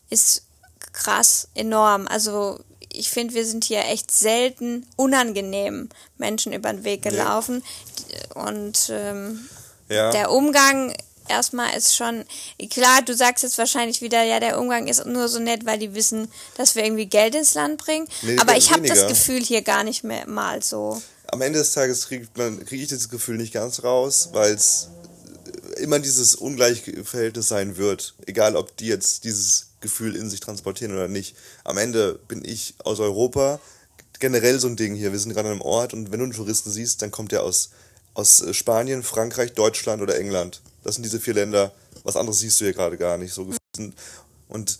ist krass, enorm. Also ich finde, wir sind hier echt selten unangenehm Menschen über den Weg gelaufen. Ja. Und ähm, ja. der Umgang erstmal ist schon, klar, du sagst jetzt wahrscheinlich wieder, ja, der Umgang ist nur so nett, weil die wissen, dass wir irgendwie Geld ins Land bringen. Nee, Aber ich habe das Gefühl hier gar nicht mehr mal so. Am Ende des Tages kriege krieg ich das Gefühl nicht ganz raus, weil es immer dieses Ungleichverhältnis sein wird. Egal, ob die jetzt dieses Gefühl in sich transportieren oder nicht. Am Ende bin ich aus Europa generell so ein Ding hier. Wir sind gerade an einem Ort und wenn du einen Touristen siehst, dann kommt der aus, aus äh, Spanien, Frankreich, Deutschland oder England. Das sind diese vier Länder. Was anderes siehst du hier gerade gar nicht. So und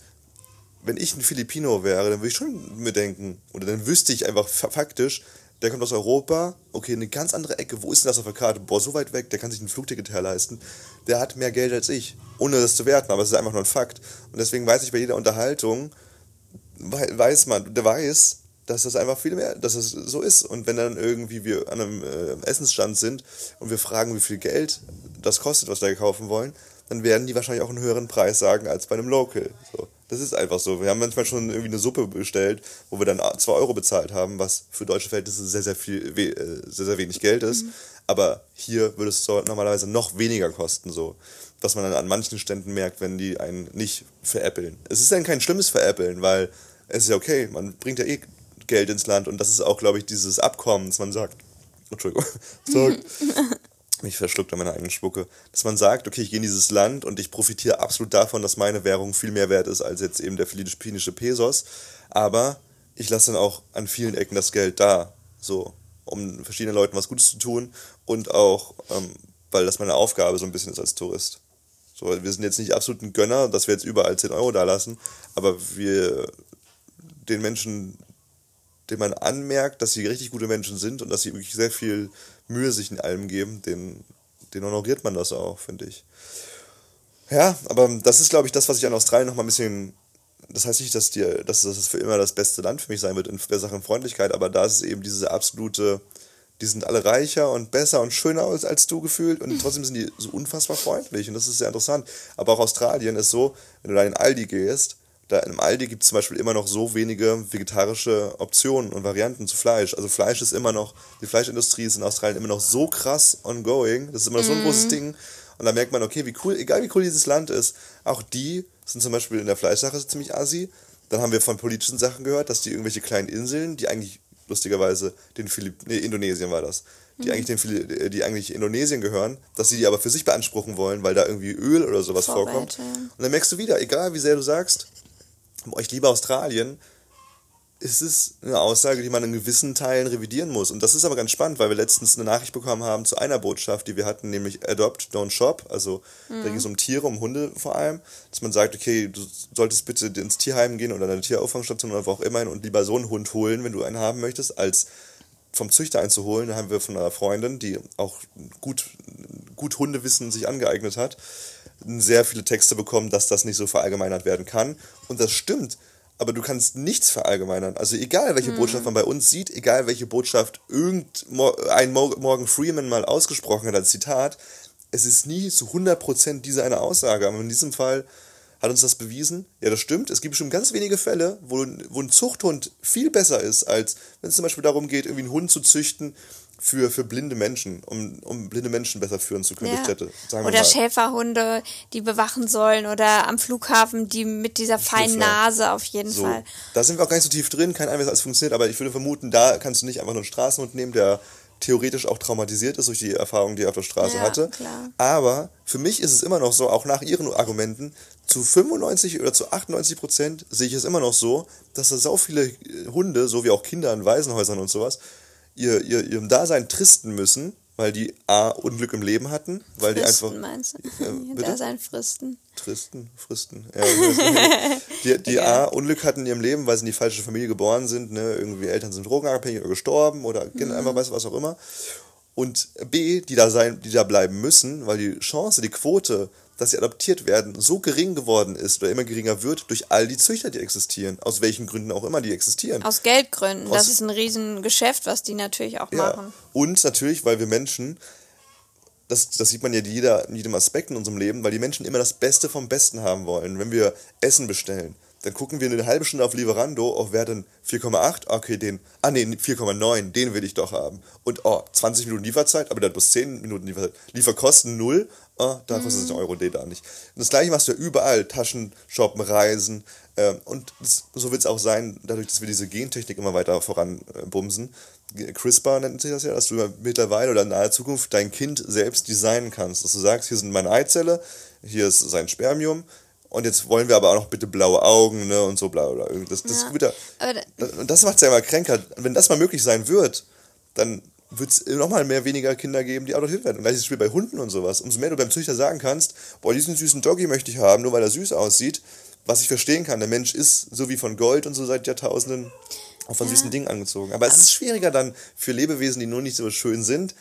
wenn ich ein Filipino wäre, dann würde ich schon mir denken, oder dann wüsste ich einfach faktisch, der kommt aus Europa, okay, eine ganz andere Ecke, wo ist denn das auf der Karte? Boah, so weit weg, der kann sich ein Flugticket herleisten. Der hat mehr Geld als ich, ohne das zu werten, aber es ist einfach nur ein Fakt. Und deswegen weiß ich bei jeder Unterhaltung, weiß man, der weiß, dass das einfach viel mehr, dass es das so ist. Und wenn dann irgendwie wir an einem äh, Essensstand sind und wir fragen, wie viel Geld das kostet, was wir kaufen wollen, dann werden die wahrscheinlich auch einen höheren Preis sagen als bei einem Local. So. Das ist einfach so. Wir haben manchmal schon irgendwie eine Suppe bestellt, wo wir dann 2 Euro bezahlt haben, was für deutsche Verhältnisse sehr, sehr viel, äh, sehr, sehr wenig Geld ist. Mhm. Aber hier würde es so normalerweise noch weniger kosten, so. Was man dann an manchen Ständen merkt, wenn die einen nicht veräppeln. Es ist dann kein schlimmes Veräppeln, weil es ist ja okay, man bringt ja eh Geld ins Land und das ist auch, glaube ich, dieses Abkommen, dass man sagt, Entschuldigung, sagt, mich verschluckt an meiner eigenen Spucke, dass man sagt, okay, ich gehe in dieses Land und ich profitiere absolut davon, dass meine Währung viel mehr wert ist als jetzt eben der philippinische Pesos, aber ich lasse dann auch an vielen Ecken das Geld da, so, um verschiedenen Leuten was Gutes zu tun und auch, ähm, weil das meine Aufgabe so ein bisschen ist als Tourist. So, wir sind jetzt nicht absolut ein Gönner, dass wir jetzt überall 10 Euro da lassen, aber wir den Menschen, denen man anmerkt, dass sie richtig gute Menschen sind und dass sie wirklich sehr viel Mühe sich in allem geben, den, den honoriert man das auch, finde ich. Ja, aber das ist, glaube ich, das, was ich an Australien noch mal ein bisschen. Das heißt nicht, dass, dir, dass das für immer das beste Land für mich sein wird in der Sache Freundlichkeit, aber da ist es eben diese absolute. Die sind alle reicher und besser und schöner als, als du gefühlt und trotzdem sind die so unfassbar freundlich und das ist sehr interessant. Aber auch Australien ist so, wenn du da in Aldi gehst, da im Aldi gibt es zum Beispiel immer noch so wenige vegetarische Optionen und Varianten zu Fleisch. Also Fleisch ist immer noch, die Fleischindustrie ist in Australien immer noch so krass ongoing. Das ist immer mm. so ein großes mhm. Ding. Und da merkt man, okay, wie cool, egal wie cool dieses Land ist, auch die sind zum Beispiel in der Fleischsache ziemlich assi. Dann haben wir von politischen Sachen gehört, dass die irgendwelche kleinen Inseln, die eigentlich lustigerweise den Philipp, nee, Indonesien war das, die mhm. eigentlich den die eigentlich Indonesien gehören, dass sie die aber für sich beanspruchen wollen, weil da irgendwie Öl oder sowas Vorwelt, vorkommt. Ja. Und dann merkst du wieder, egal wie sehr du sagst, ich liebe Australien, ist es eine Aussage, die man in gewissen Teilen revidieren muss. Und das ist aber ganz spannend, weil wir letztens eine Nachricht bekommen haben zu einer Botschaft, die wir hatten, nämlich Adopt, Don't Shop. Also mhm. da ging es um Tiere, um Hunde vor allem. Dass man sagt, okay, du solltest bitte ins Tierheim gehen oder eine Tierauffangstation oder wo auch immer und lieber so einen Hund holen, wenn du einen haben möchtest, als vom Züchter einzuholen. Da haben wir von einer Freundin, die auch gut, gut Hundewissen sich angeeignet hat, sehr viele Texte bekommen, dass das nicht so verallgemeinert werden kann. Und das stimmt, aber du kannst nichts verallgemeinern. Also egal, welche mhm. Botschaft man bei uns sieht, egal, welche Botschaft irgendein Morgan Freeman mal ausgesprochen hat als Zitat, es ist nie zu 100% diese eine Aussage. Aber in diesem Fall hat uns das bewiesen. Ja, das stimmt. Es gibt bestimmt ganz wenige Fälle, wo, wo ein Zuchthund viel besser ist, als wenn es zum Beispiel darum geht, irgendwie einen Hund zu züchten, für, für blinde Menschen, um, um blinde Menschen besser führen zu können ja. Städte. oder Schäferhunde, die bewachen sollen oder am Flughafen, die mit dieser feinen Nase auf jeden so. Fall. Da sind wir auch gar nicht so tief drin, kein das alles funktioniert, aber ich würde vermuten, da kannst du nicht einfach nur einen Straßenhund nehmen, der theoretisch auch traumatisiert ist durch die Erfahrung, die er auf der Straße ja, hatte. Klar. Aber für mich ist es immer noch so, auch nach ihren Argumenten, zu 95 oder zu 98 Prozent sehe ich es immer noch so, dass da so viele Hunde, so wie auch Kinder in Waisenhäusern und sowas, ihr, ihr, ihrem Dasein tristen müssen, weil die A, Unglück im Leben hatten, weil Fristen, die einfach. meinst du? Äh, Ja, bitte? da sein Fristen. Tristen, Fristen. Ja, die die A, Unglück hatten in ihrem Leben, weil sie in die falsche Familie geboren sind, ne? irgendwie Eltern sind drogenabhängig oder gestorben oder mhm. einfach weiß was auch immer. Und B, die da sein, die da bleiben müssen, weil die Chance, die Quote, dass sie adoptiert werden, so gering geworden ist oder immer geringer wird durch all die Züchter, die existieren. Aus welchen Gründen auch immer die existieren. Aus Geldgründen. Aus- das ist ein Riesengeschäft, was die natürlich auch Ja. machen. Und natürlich, weil wir Menschen, das, das sieht man ja jeder, in jedem Aspekt in unserem Leben, weil die Menschen immer das Beste vom Besten haben wollen. Wenn wir Essen bestellen, dann gucken wir eine halbe Stunde auf Lieferando, auf wer denn 4,8, okay, den, ah nee, 4,9, den will ich doch haben. Und oh, 20 Minuten Lieferzeit, aber hat bloß 10 Minuten Lieferzeit. Lieferkosten null, oh, da kostet es einen Euro, nee, da nicht. Und das gleiche machst du ja überall, Taschen, shoppen, reisen. Ähm, und das, so wird es auch sein, dadurch, dass wir diese Gentechnik immer weiter voranbumsen. CRISPR nennt sich das ja, dass du mittlerweile oder in naher Zukunft dein Kind selbst designen kannst. Dass du sagst, hier sind meine Eizelle, hier ist sein Spermium und jetzt wollen wir aber auch noch bitte blaue Augen ne, und so bla bla. Das, das, Ja. ja, Aber da- das- und das macht es ja immer kränker. Wenn das mal möglich sein wird, dann wird es nochmal mehr weniger Kinder geben, die adoptiert werden. Und gleiches Spiel bei Hunden und sowas. Umso mehr du beim Züchter sagen kannst, boah, diesen süßen Doggy möchte ich haben, nur weil er süß aussieht, was ich verstehen kann. Der Mensch ist so wie von Gold und so seit Jahrtausenden auch von süßen Dingen angezogen. Aber es ist schwieriger dann für Lebewesen, die nur nicht so schön sind,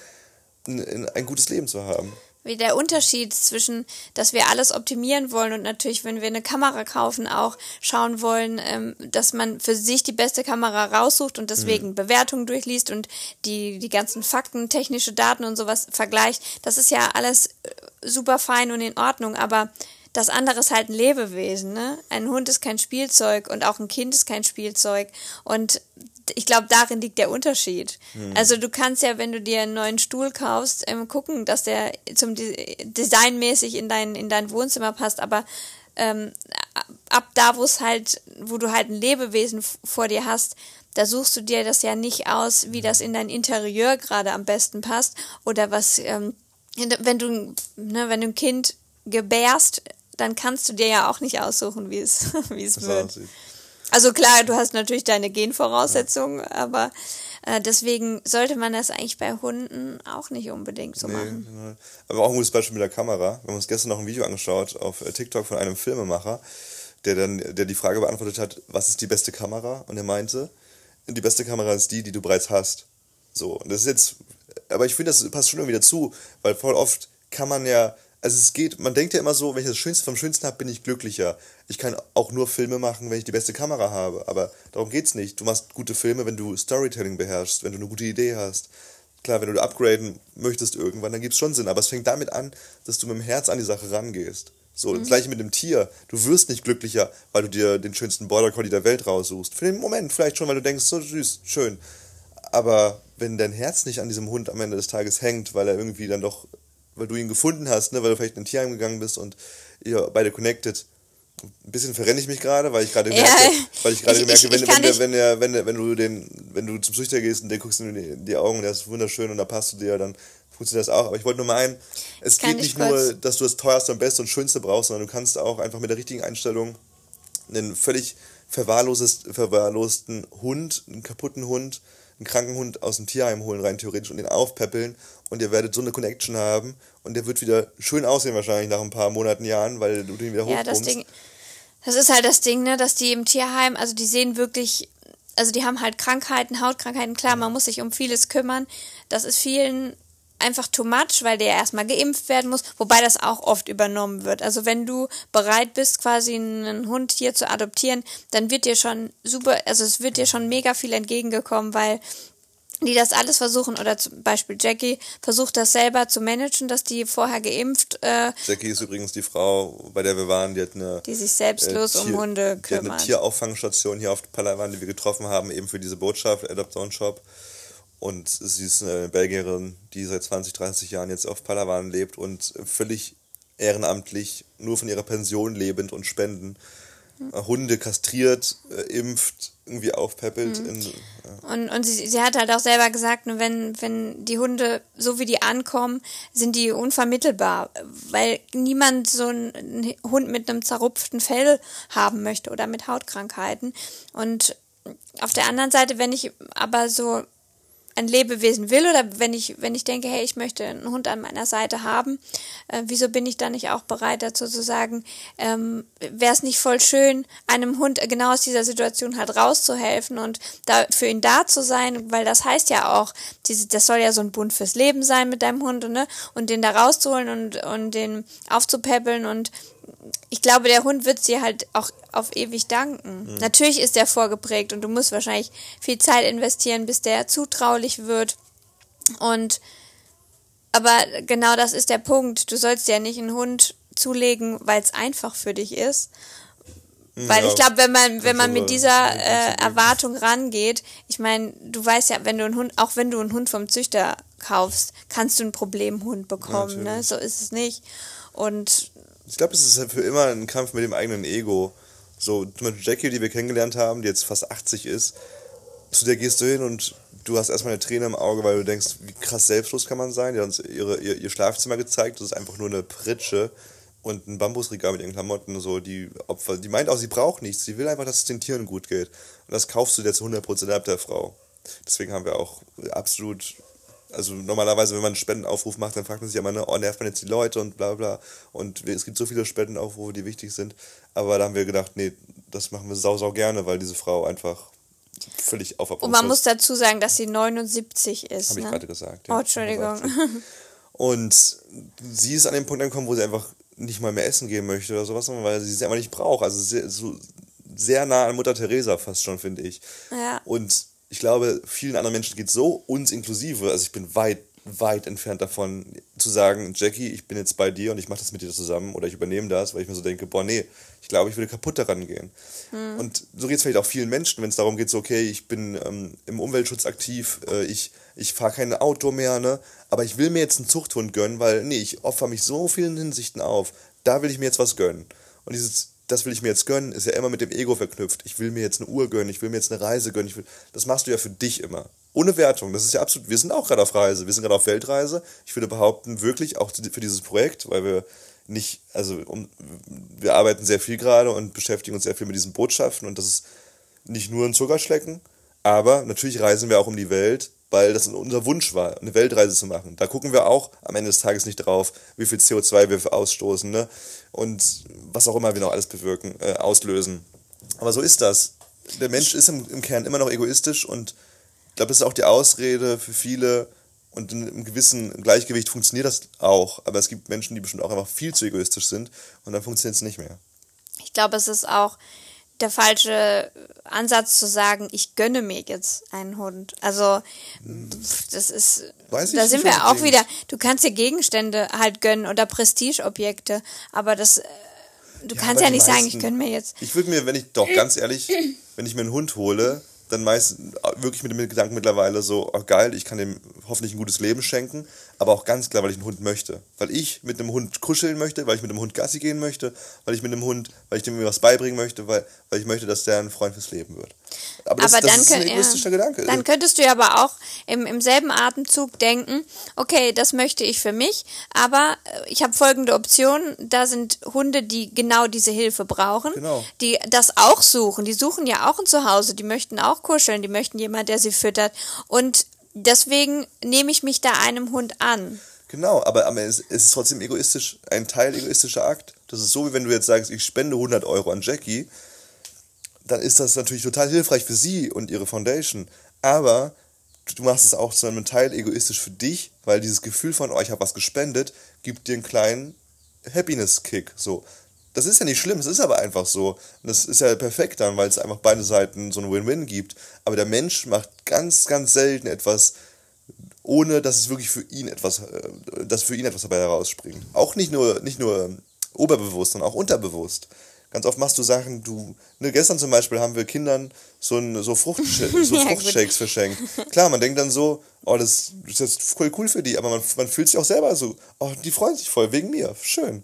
ein- ein gutes Leben zu haben. Wie der Unterschied zwischen, dass wir alles optimieren wollen und natürlich, wenn wir eine Kamera kaufen, auch schauen wollen, ähm, dass man für sich die beste Kamera raussucht und deswegen Bewertungen durchliest und die, die ganzen Fakten, technische Daten und sowas vergleicht. Das ist ja alles äh, super fein und in Ordnung, aber das andere ist halt ein Lebewesen, ne? Ein Hund ist kein Spielzeug und auch ein Kind ist kein Spielzeug. Und ich glaube, darin liegt der Unterschied. Also du kannst ja, wenn du dir einen neuen Stuhl kaufst, ähm, gucken, dass der zum De designmäßig in dein, in dein Wohnzimmer passt, aber ähm, ab da, wo es halt, wo du halt ein Lebewesen vor dir hast, da suchst du dir das ja nicht aus, wie das in dein Interieur gerade am besten passt oder was, ähm, wenn du, ne, wenn du ein Kind gebärst, dann kannst du dir ja auch nicht aussuchen, wie es, wie es wird. aussieht. Also klar, du hast natürlich deine Genvoraussetzungen, aber äh, deswegen sollte man das eigentlich bei Hunden auch nicht unbedingt so Nee, machen. genau. Aber auch ein gutes Beispiel mit der Kamera. Wir haben uns gestern noch ein Video angeschaut auf äh, TikTok von einem Filmemacher, der dann, der die Frage beantwortet hat, was ist die beste Kamera? Und er meinte, die beste Kamera ist die, die du bereits hast. So, und das ist jetzt, aber ich finde, das passt schon irgendwie dazu, weil voll oft kann man ja, also es geht, man denkt ja immer so, wenn ich das Schönste vom Schönsten habe, bin ich glücklicher. Ich kann auch nur Filme machen, wenn ich die beste Kamera habe, aber darum geht's nicht. Du machst gute Filme, wenn du Storytelling beherrschst, wenn du eine gute Idee hast. Klar, wenn du upgraden möchtest irgendwann, dann gibt's schon Sinn, aber es fängt damit an, dass du mit dem Herz an die Sache rangehst. So, das gleiche mit dem Tier. Du wirst nicht glücklicher, weil du dir den schönsten Border Collie der Welt raussuchst. Für den Moment vielleicht schon, weil du denkst, so süß, schön. Aber wenn dein Herz nicht an diesem Hund am Ende des Tages hängt, weil er irgendwie dann doch, weil du ihn gefunden hast, ne, weil du vielleicht in ein Tierheim gegangen bist und ihr beide connected. Ein bisschen verrenne ich mich gerade, weil ich gerade Ja. merke, weil ich gerade merke, wenn, ich wenn, der, wenn, der, wenn, der, wenn du den, wenn du zum Züchter gehst und der guckst in die, in die Augen der ist wunderschön und da passt du dir, dann funktioniert das auch. Aber ich wollte nur mal ein, es geht ich nicht nur, dass du das teuerste und beste und schönste brauchst, sondern du kannst auch einfach mit der richtigen Einstellung einen völlig verwahrlosten Hund, einen kaputten Hund, einen kranken Hund aus dem Tierheim holen, rein theoretisch, und den aufpäppeln. Und ihr werdet so eine Connection haben. Und der wird wieder schön aussehen, wahrscheinlich nach ein paar Monaten, Jahren, weil du den wieder Ja, das. Ding, das ist halt das Ding, ne, dass die im Tierheim, also die sehen wirklich, also die haben halt Krankheiten, Hautkrankheiten, klar, man muss sich um vieles kümmern. Das ist vielen einfach too much, weil der erstmal geimpft werden muss, wobei das auch oft übernommen wird. Also wenn du bereit bist, quasi einen Hund hier zu adoptieren, dann wird dir schon super, also es wird dir schon mega viel entgegengekommen, weil die das alles versuchen, oder zum Beispiel Jackie versucht das selber zu managen, dass die vorher geimpft, äh, Jackie ist übrigens die Frau, bei der wir waren, die hat eine die sich selbstlos um Hunde Die hat eine kümmert. Tierauffangsstation hier auf Palawan, die wir getroffen haben, eben für diese Botschaft, Adoption Shop. Und sie ist eine Belgierin, die seit 20, 30 Jahren jetzt auf Palawan lebt und völlig ehrenamtlich, nur von ihrer Pension lebend und spenden, äh, Hunde kastriert, äh, impft, irgendwie aufpäppelt. Mhm. In, ja. Und, und sie, sie hat halt auch selber gesagt, wenn, wenn die Hunde, so wie die ankommen, sind die unvermittelbar, weil niemand so einen Hund mit einem zerrupften Fell haben möchte oder mit Hautkrankheiten. Und auf der anderen Seite, wenn ich aber so ein Lebewesen will oder wenn ich, wenn ich denke, hey, ich möchte einen Hund an meiner Seite haben, äh, wieso bin ich dann nicht auch bereit dazu zu sagen, ähm, wäre es nicht voll schön, einem Hund genau aus dieser Situation halt rauszuhelfen und da für ihn da zu sein, weil das heißt ja auch, diese, das soll ja so ein Bund fürs Leben sein mit deinem Hund, ne? Und den da rauszuholen und, und den aufzupäppeln und ich glaube, der Hund wird dir halt auch auf ewig danken. Mhm. Natürlich ist der vorgeprägt und du musst wahrscheinlich viel Zeit investieren, bis der zutraulich wird. Und aber genau das ist der Punkt. Du sollst ja nicht einen Hund zulegen, weil es einfach für dich ist. Weil ja, ich glaube, wenn man wenn man mit dieser äh, Erwartung rangeht, ich meine, du weißt ja, wenn du einen Hund, auch wenn du einen Hund vom Züchter kaufst, kannst du einen Problemhund bekommen, ne? So ist es nicht. Und ich glaube, es ist halt für immer ein Kampf mit dem eigenen Ego. So, zum Beispiel Jackie, die wir kennengelernt haben, die jetzt fast 80 ist, zu der gehst du hin und du hast erstmal eine Träne im Auge, weil du denkst, wie krass selbstlos kann man sein. Die hat uns ihre, ihr, ihr Schlafzimmer gezeigt, das ist einfach nur eine Pritsche und ein Bambusregal mit ihren Klamotten. So, die Opfer, die meint auch, sie braucht nichts, sie will einfach, dass es den Tieren gut geht. Und das kaufst du dir zu 100% ab der Frau. Deswegen haben wir auch absolut also normalerweise, wenn man einen Spendenaufruf macht, dann fragt man sich immer, ne, oh, nervt man jetzt die Leute und bla bla. Und es gibt so viele Spendenaufrufe, die wichtig sind. Aber da haben wir gedacht, nee, das machen wir sau, sau gerne, weil diese Frau einfach völlig auf Und man muss dazu sagen, dass sie 79 ist. Habe ne? ich gerade gesagt. Ja, oh, Entschuldigung. Und sie ist an dem Punkt angekommen, wo sie einfach nicht mal mehr essen gehen möchte oder sowas, weil sie es einfach nicht braucht. Also sehr, so sehr nah an Mutter Teresa fast schon, finde ich. Ja. Und ich glaube, vielen anderen Menschen geht es so, uns inklusive. Also ich bin weit, weit entfernt davon zu sagen, Jackie, ich bin jetzt bei dir und ich mache das mit dir zusammen oder ich übernehme das, weil ich mir so denke, boah, nee, ich glaube, ich würde kaputt daran gehen. Mhm. Und so geht es vielleicht auch vielen Menschen, wenn es darum geht, so, okay, ich bin ähm, im Umweltschutz aktiv, äh, ich, ich fahre kein Auto mehr, ne? aber ich will mir jetzt einen Zuchthund gönnen, weil, nee, ich opfer mich so vielen Hinsichten auf, da will ich mir jetzt was gönnen. Und dieses das will ich mir jetzt gönnen, ist ja immer mit dem Ego verknüpft. Ich will mir jetzt eine Uhr gönnen, ich will mir jetzt eine Reise gönnen. Will, das machst du ja für dich immer. Ohne Wertung. Das ist ja absolut. Wir sind auch gerade auf Reise. Wir sind gerade auf Weltreise. Ich würde behaupten, wirklich auch für dieses Projekt, weil wir nicht, also um, wir arbeiten sehr viel gerade und beschäftigen uns sehr viel mit diesen Botschaften und das ist nicht nur ein Zuckerschlecken, aber natürlich reisen wir auch um die Welt weil das unser Wunsch war, eine Weltreise zu machen. Da gucken wir auch am Ende des Tages nicht drauf, wie viel CO2 wir ausstoßen ne? Und was auch immer wir noch alles bewirken, äh, auslösen. Aber so ist das. Der Mensch ist im, im Kern immer noch egoistisch und ich glaube, das ist auch die Ausrede für viele und in einem gewissen Gleichgewicht funktioniert das auch. Aber es gibt Menschen, die bestimmt auch einfach viel zu egoistisch sind und dann funktioniert es nicht mehr. Ich glaube, es ist auch der falsche Ansatz zu sagen, ich gönne mir jetzt einen Hund. Also das ist, Weiß da sind wir auch wieder. Du kannst dir Gegenstände halt gönnen oder Prestigeobjekte, aber das, äh, du ja, kannst ja nicht meisten, sagen, ich gönne mir jetzt. Ich würde mir, wenn ich doch ganz ehrlich, wenn ich mir einen Hund hole, dann meist wirklich mit dem Gedanken mittlerweile so, oh geil, ich kann dem hoffentlich ein gutes Leben schenken, aber auch ganz klar, weil ich einen Hund möchte. Weil ich mit einem Hund kuscheln möchte, weil ich mit einem Hund Gassi gehen möchte, weil ich mit einem Hund, weil ich dem was beibringen möchte, weil, weil ich möchte, dass der ein Freund fürs Leben wird. Aber das, aber das ist ein egoistischer ja, Gedanke. Dann könntest du ja aber auch im, im selben Atemzug denken, okay, das möchte ich für mich, aber äh, ich habe folgende Optionen, da sind Hunde, die genau diese Hilfe brauchen, genau. die das auch suchen, die suchen ja auch ein Zuhause, die möchten auch kuscheln, die möchten jemand, der sie füttert und deswegen nehme ich mich da einem Hund an. Genau, aber, aber es ist trotzdem egoistisch, ein Teil egoistischer Akt. Das ist so, wie wenn du jetzt sagst, ich spende 100 Euro an Jackie, dann ist das natürlich total hilfreich für sie und ihre Foundation. Aber du machst es auch zu einem Teil egoistisch für dich, weil dieses Gefühl von, oh, ich habe was gespendet, gibt dir einen kleinen Happiness-Kick. So. Das ist ja nicht schlimm, es ist aber einfach so. Und das ist ja perfekt dann, weil es einfach beide Seiten so ein Win-Win gibt. Aber der Mensch macht ganz, ganz selten etwas, ohne dass es wirklich für ihn etwas, äh, dass für ihn etwas dabei herausspringt. Auch nicht nur, nicht nur oberbewusst, sondern auch unterbewusst. Ganz oft machst du Sachen, du, ne, gestern zum Beispiel haben wir Kindern so, ein, so, Fruchtsh so Fruchtshakes verschenkt. Klar, man denkt dann so, oh, das, das ist jetzt voll cool für die, aber man, man fühlt sich auch selber so, oh, die freuen sich voll wegen mir, schön.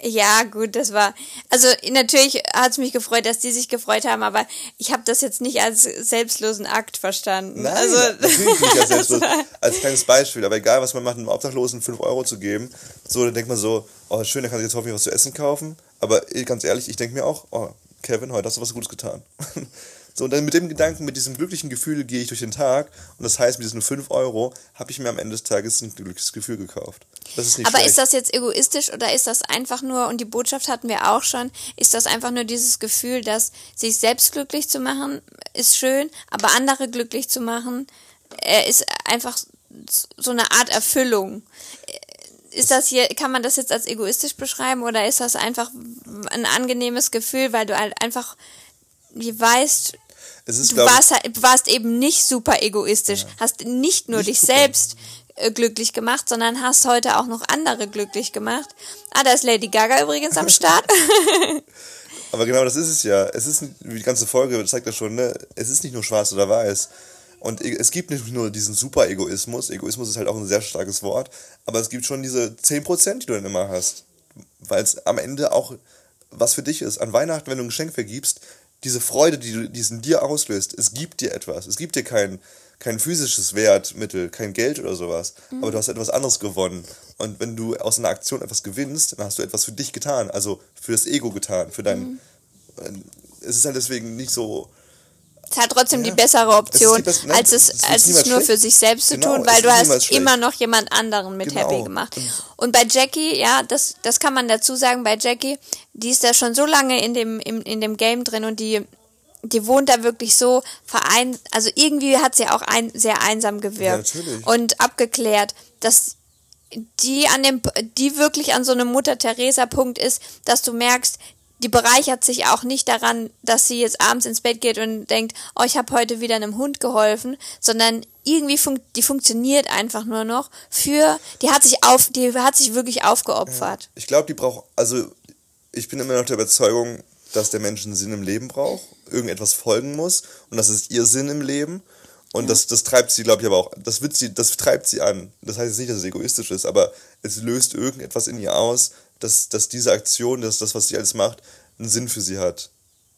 Ja, gut, das war. Also natürlich hat es mich gefreut, dass die sich gefreut haben, aber ich habe das jetzt nicht als selbstlosen Akt verstanden. Nein, also, natürlich nicht als selbstlos. Als kleines Beispiel, aber egal, was man macht, einem Obdachlosen 5 Euro zu geben, so, dann denkt man so, oh schön, da kann ich jetzt hoffentlich was zu essen kaufen. Aber ganz ehrlich, ich denke mir auch, oh, Kevin, heute hast du was Gutes getan. So, und dann mit dem Gedanken, mit diesem glücklichen Gefühl gehe ich durch den Tag. Und das heißt, mit diesen 5 Euro habe ich mir am Ende des Tages ein glückliches Gefühl gekauft. Das ist nicht Aber schlecht. ist das jetzt egoistisch oder ist das einfach nur, und die Botschaft hatten wir auch schon, ist das einfach nur dieses Gefühl, dass sich selbst glücklich zu machen, ist schön, aber andere glücklich zu machen, äh, ist einfach so eine Art Erfüllung. Ist das hier, kann man das jetzt als egoistisch beschreiben oder ist das einfach ein angenehmes Gefühl, weil du halt einfach weißt, es ist, du warst, halt, warst eben nicht super egoistisch, hast nicht nur Nicht dich super. selbst äh, glücklich gemacht, sondern hast heute auch noch andere glücklich gemacht. Ah, da ist Lady Gaga übrigens am Start. Aber genau das ist es ja. Es ist, wie die ganze Folge zeigt das schon, ne? Es ist nicht nur schwarz oder weiß. Und e- es gibt nicht nur diesen Super-Egoismus. Egoismus ist halt auch ein sehr starkes Wort. Aber es gibt schon diese 10%, die du dann immer hast. Weil es am Ende auch was für dich ist. An Weihnachten, wenn du ein Geschenk vergibst, diese Freude, die du, die es in dir auslöst, es gibt dir etwas. Es gibt dir kein, kein physisches Wertmittel, kein Geld oder sowas. Aber du hast etwas anderes gewonnen. Und wenn du aus einer Aktion etwas gewinnst, dann hast du etwas für dich getan. Also für das Ego getan, für dein. Es ist halt deswegen nicht so. Es hat trotzdem Ja. die bessere Es ist Option, die beste- nein, als es, es ist als es nur schlecht. für sich selbst zu Genau, tun, es weil du ist hast schlecht. immer noch jemand anderen mit Genau. happy gemacht. Und- bei Jackie, ja, das, das kann man dazu sagen, bei Jackie, die ist da schon so lange in dem, im, in dem Game drin und die, die wohnt da wirklich so verein, also irgendwie hat sie auch ein, sehr einsam gewirkt natürlich. und abgeklärt, dass die an dem, die wirklich an so einem Mutter-Theresa-Punkt ist, dass du merkst, die bereichert sich auch nicht daran, dass sie jetzt abends ins Bett geht und denkt, oh, ich habe heute wieder einem Hund geholfen, sondern irgendwie fun die funktioniert einfach nur noch für, die hat sich auf, die hat sich wirklich aufgeopfert. Ich glaube, die braucht. Also, ich bin immer noch der Überzeugung, dass der Mensch einen Sinn im Leben braucht, irgendetwas folgen muss. Und das ist ihr Sinn im Leben. Und das, das treibt sie, glaube ich, aber auch, das wird sie, das treibt sie an. Das heißt jetzt nicht, dass es egoistisch ist, aber es löst irgendetwas in ihr aus, dass, dass diese Aktion, dass das, was sie alles macht, einen Sinn für sie hat.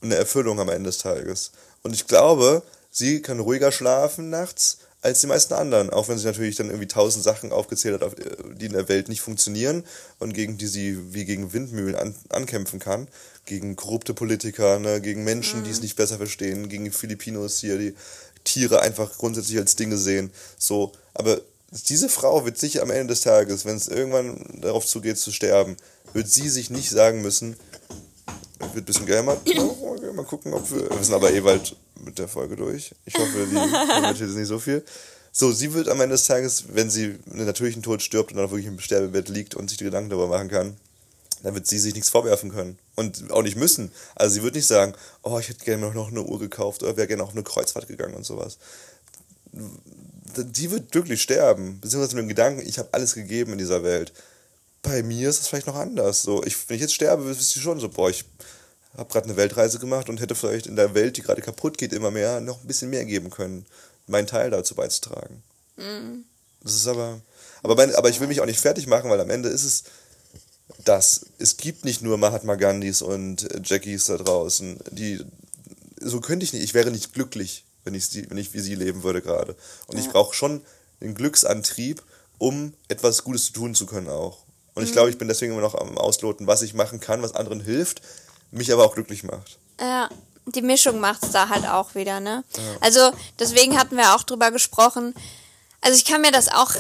Eine Erfüllung am Ende des Tages. Und ich glaube, sie kann ruhiger schlafen nachts als die meisten anderen, auch wenn sie natürlich dann irgendwie tausend Sachen aufgezählt hat, die in der Welt nicht funktionieren und gegen die sie wie gegen Windmühlen an, ankämpfen kann. Gegen korrupte Politiker, ne, gegen Menschen, die es nicht besser verstehen, gegen Filipinos hier, die Tiere einfach grundsätzlich als Dinge sehen. So, aber diese Frau wird sich am Ende des Tages, wenn es irgendwann darauf zugeht zu sterben, wird sie sich nicht sagen müssen, wird ein bisschen gehämmert. Okay, mal gucken, ob wir. Wir sind aber eh bald mit der Folge durch. Ich hoffe, die Kommentare ist nicht so viel. So, sie wird am Ende des Tages, wenn sie einen natürlichen Tod stirbt und dann wirklich im Sterbebett liegt und sich die Gedanken darüber machen kann, dann wird sie sich nichts vorwerfen können. Und auch nicht müssen. Also sie wird nicht sagen, oh, ich hätte gerne noch eine Uhr gekauft oder wäre gerne auf eine Kreuzfahrt gegangen und sowas. Die wird glücklich sterben. Beziehungsweise mit dem Gedanken, ich habe alles gegeben in dieser Welt. Bei mir ist es vielleicht noch anders. So, ich, wenn ich jetzt sterbe, wisst ihr schon so, boah, ich habe gerade eine Weltreise gemacht und hätte vielleicht in der Welt, die gerade kaputt geht, immer mehr, noch ein bisschen mehr geben können, meinen Teil dazu beizutragen. Das ist aber, aber, mein, aber ich will mich auch nicht fertig machen, weil am Ende ist es das. Es gibt nicht nur Mahatma Gandhis und äh, Jackies da draußen, die, so könnte ich nicht, ich wäre nicht glücklich, wenn ich, sie, wenn ich wie sie leben würde gerade. Und ich brauche schon den Glücksantrieb, um etwas Gutes zu tun zu können auch. Und ich glaube, ich bin deswegen immer noch am Ausloten, was ich machen kann, was anderen hilft, mich aber auch glücklich macht. Ja, die Mischung macht's da halt auch wieder, ne? Also deswegen hatten wir auch drüber gesprochen. Also ich kann mir das auch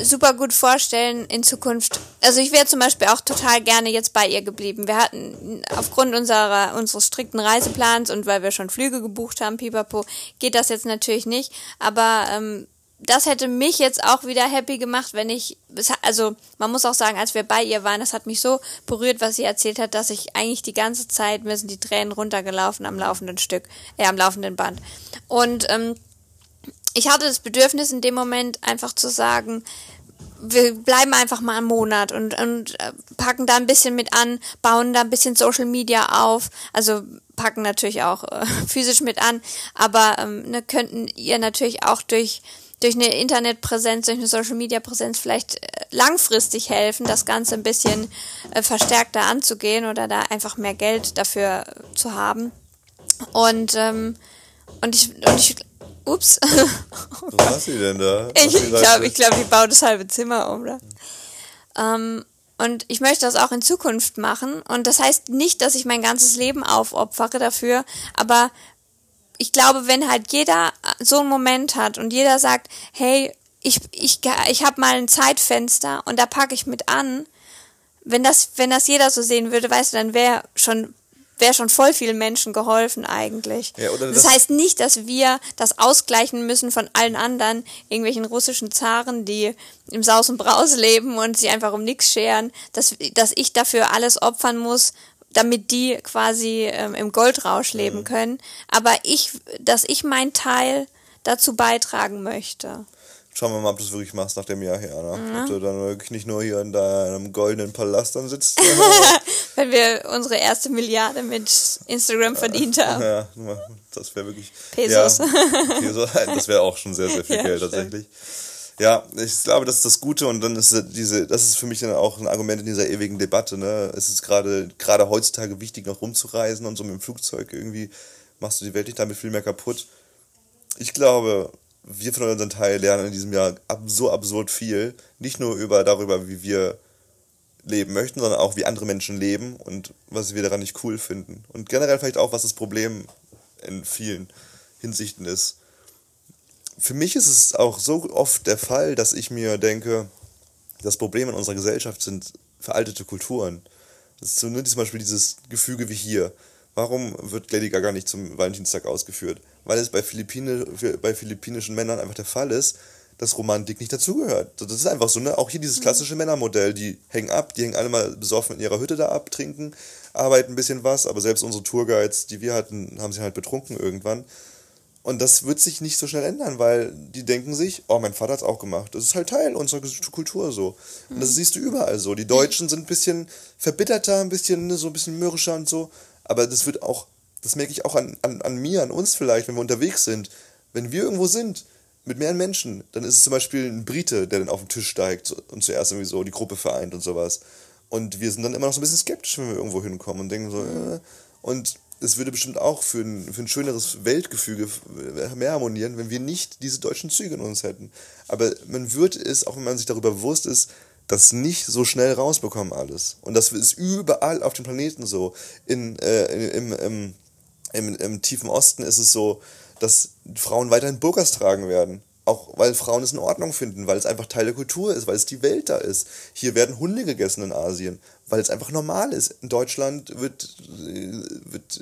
super gut vorstellen in Zukunft. Also ich wäre zum Beispiel auch total gerne jetzt bei ihr geblieben. Wir hatten aufgrund unserer unseres strikten Reiseplans und weil wir schon Flüge gebucht haben, pipapo, geht das jetzt natürlich nicht. Aber ähm, das hätte mich jetzt auch wieder happy gemacht, wenn ich, also man muss auch sagen, als wir bei ihr waren, das hat mich so berührt, was sie erzählt hat, dass ich eigentlich die ganze Zeit, mir sind die Tränen runtergelaufen am laufenden Stück, äh, am laufenden Band. Und ähm, ich hatte das Bedürfnis in dem Moment einfach zu sagen, wir bleiben einfach mal einen Monat und, und äh, packen da ein bisschen mit an, bauen da ein bisschen Social Media auf, also packen natürlich auch äh, physisch mit an, aber ähm, ne, könnten ihr natürlich auch durch durch eine Internetpräsenz, durch eine Social Media Präsenz vielleicht äh, langfristig helfen, das Ganze ein bisschen äh, verstärkter anzugehen oder da einfach mehr Geld dafür zu haben. Und ähm, und ich und ich ups Was hast du denn da? ich glaube, ich glaube, die baut das halbe Zimmer um, oder? Ähm, und ich möchte das auch in Zukunft machen. Und das heißt nicht, dass ich mein ganzes Leben aufopfere dafür, aber ich glaube, wenn halt jeder so einen Moment hat und jeder sagt, hey, ich, ich, ich habe mal ein Zeitfenster und da packe ich mit an, wenn das, wenn das jeder so sehen würde, weißt du, dann wäre schon wäre schon voll vielen Menschen geholfen eigentlich. Ja, das, das heißt nicht, dass wir das ausgleichen müssen von allen anderen, irgendwelchen russischen Zaren, die im Saus und Braus leben und sich einfach um nichts scheren, dass, dass ich dafür alles opfern muss, damit die quasi ähm, im Goldrausch leben mhm. können. Aber ich, dass ich meinen Teil dazu beitragen möchte. Schauen wir mal, ob du es wirklich machst nach dem Jahr her. Ne? Mhm. Ob du dann wirklich nicht nur hier in deinem goldenen Palast dann sitzt. Wenn wir unsere erste Milliarde mit Instagram verdient haben. Ja, das wäre wirklich. Pesos. Ja, das wäre auch schon sehr, sehr viel ja, Geld tatsächlich. Ja, ich glaube, das ist das Gute und dann ist diese, das ist für mich dann auch ein Argument in dieser ewigen Debatte. Ne? Es ist gerade, gerade heutzutage wichtig, noch rumzureisen und so mit dem Flugzeug irgendwie machst du die Welt nicht damit viel mehr kaputt. Ich glaube, wir von unserem Teil lernen in diesem Jahr so absurd viel. Nicht nur über darüber, wie wir leben möchten, sondern auch, wie andere Menschen leben und was wir daran nicht cool finden. Und generell vielleicht auch, was das Problem in vielen Hinsichten ist. Für mich ist es auch so oft der Fall, dass ich mir denke, das Problem in unserer Gesellschaft sind veraltete Kulturen. Das ist nur zum Beispiel dieses Gefüge wie hier. Warum wird Lady Gaga nicht zum Valentinstag ausgeführt? Weil es bei, Philippine, bei philippinischen Männern einfach der Fall ist, dass Romantik nicht dazugehört. Das ist einfach so, ne? Auch hier dieses mhm. klassische Männermodell, die hängen ab, die hängen alle mal besoffen in ihrer Hütte da ab, trinken, arbeiten ein bisschen was, aber selbst unsere Tourguides, die wir hatten, haben sie halt betrunken irgendwann. Und das wird sich nicht so schnell ändern, weil die denken sich, oh, mein Vater hat es auch gemacht. Das ist halt Teil unserer Kultur so. Und das mhm. siehst du überall so. Die Deutschen sind ein bisschen verbitterter, ein bisschen, ne, so ein bisschen mürrischer und so. Aber das wird auch, das merke ich auch an, an, an mir, an uns vielleicht, wenn wir unterwegs sind. Wenn wir irgendwo sind, mit mehreren Menschen, dann ist es zum Beispiel ein Brite, der dann auf den Tisch steigt und zuerst irgendwie so die Gruppe vereint und sowas. Und wir sind dann immer noch so ein bisschen skeptisch, wenn wir irgendwo hinkommen und denken so, äh. und es würde bestimmt auch für ein, für ein schöneres Weltgefüge mehr harmonieren, wenn wir nicht diese deutschen Züge in uns hätten. Aber man würde es, auch wenn man sich darüber bewusst ist, das nicht so schnell rausbekommen alles. Und das ist überall auf dem Planeten so. In, äh, im, im, im, im tiefen Osten ist es so, dass Frauen weiterhin Burkas tragen werden. Auch weil Frauen es in Ordnung finden, weil es einfach Teil der Kultur ist, weil es die Welt da ist. Hier werden Hunde gegessen in Asien, weil es einfach normal ist. In Deutschland wird, wird,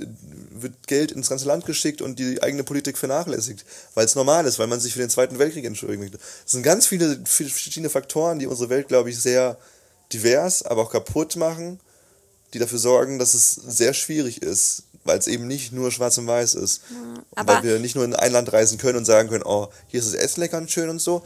wird Geld ins ganze Land geschickt und die eigene Politik vernachlässigt, weil es normal ist, weil man sich für den Zweiten Weltkrieg entschuldigen möchte. Es sind ganz viele, viele verschiedene Faktoren, die unsere Welt, glaube ich, sehr divers, aber auch kaputt machen, die dafür sorgen, dass es sehr schwierig ist, weil es eben nicht nur schwarz und weiß ist. Ja, weil wir nicht nur in ein Land reisen können und sagen können, oh, hier ist das Essen lecker und schön und so.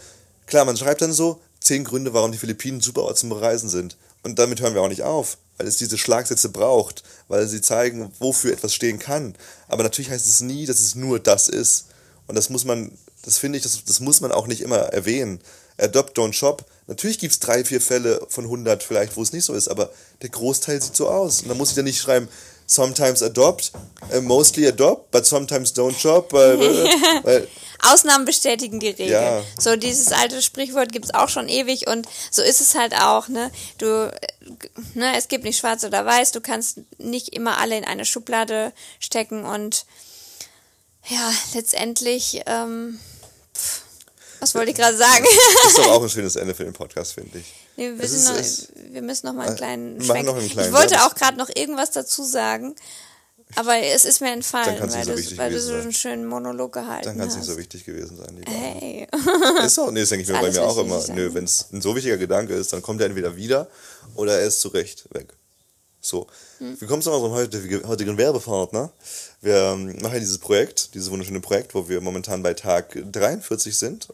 Klar, man schreibt dann so, zehn Gründe, warum die Philippinen super Ort zum Bereisen sind. Und damit hören wir auch nicht auf, weil es diese Schlagsätze braucht, weil sie zeigen, wofür etwas stehen kann. Aber natürlich heißt es nie, dass es nur das ist. Und das muss man, das finde ich, das, das muss man auch nicht immer erwähnen. Adopt, don't shop. Natürlich gibt es drei, vier Fälle von 100 vielleicht, wo es nicht so ist, aber der Großteil sieht so aus. Und da muss ich dann nicht schreiben, sometimes adopt, uh, mostly adopt, but sometimes don't shop. Weil, Ausnahmen bestätigen die Regel. Ja. So dieses alte Sprichwort gibt es auch schon ewig und so ist es halt auch. Ne? Du, ne, es gibt nicht schwarz oder weiß, du kannst nicht immer alle in eine Schublade stecken und ja, letztendlich, ähm, pff, was wollte ich gerade sagen? Das ist doch auch ein schönes Ende für den Podcast, finde ich. Nee, wir, ist, noch, wir, müssen noch mal einen äh, kleinen Schwenk. Noch einen kleinen ich wollte auch gerade noch irgendwas dazu sagen, aber es ist mir entfallen, weil, so du, weil du so einen schönen Monolog gehalten Dann kann es nicht so wichtig gewesen sein. Lieber. Hey. ist auch, nee, das denke ich mir bei mir auch immer. Nö, wenn es ein so wichtiger Gedanke ist, dann kommt er entweder wieder oder er ist zurecht weg. So. Hm. Wir kommen zu unserem heutigen Werbepartner. Wir ähm, machen dieses Projekt, dieses wunderschöne Projekt, wo wir momentan bei Tag 43 sind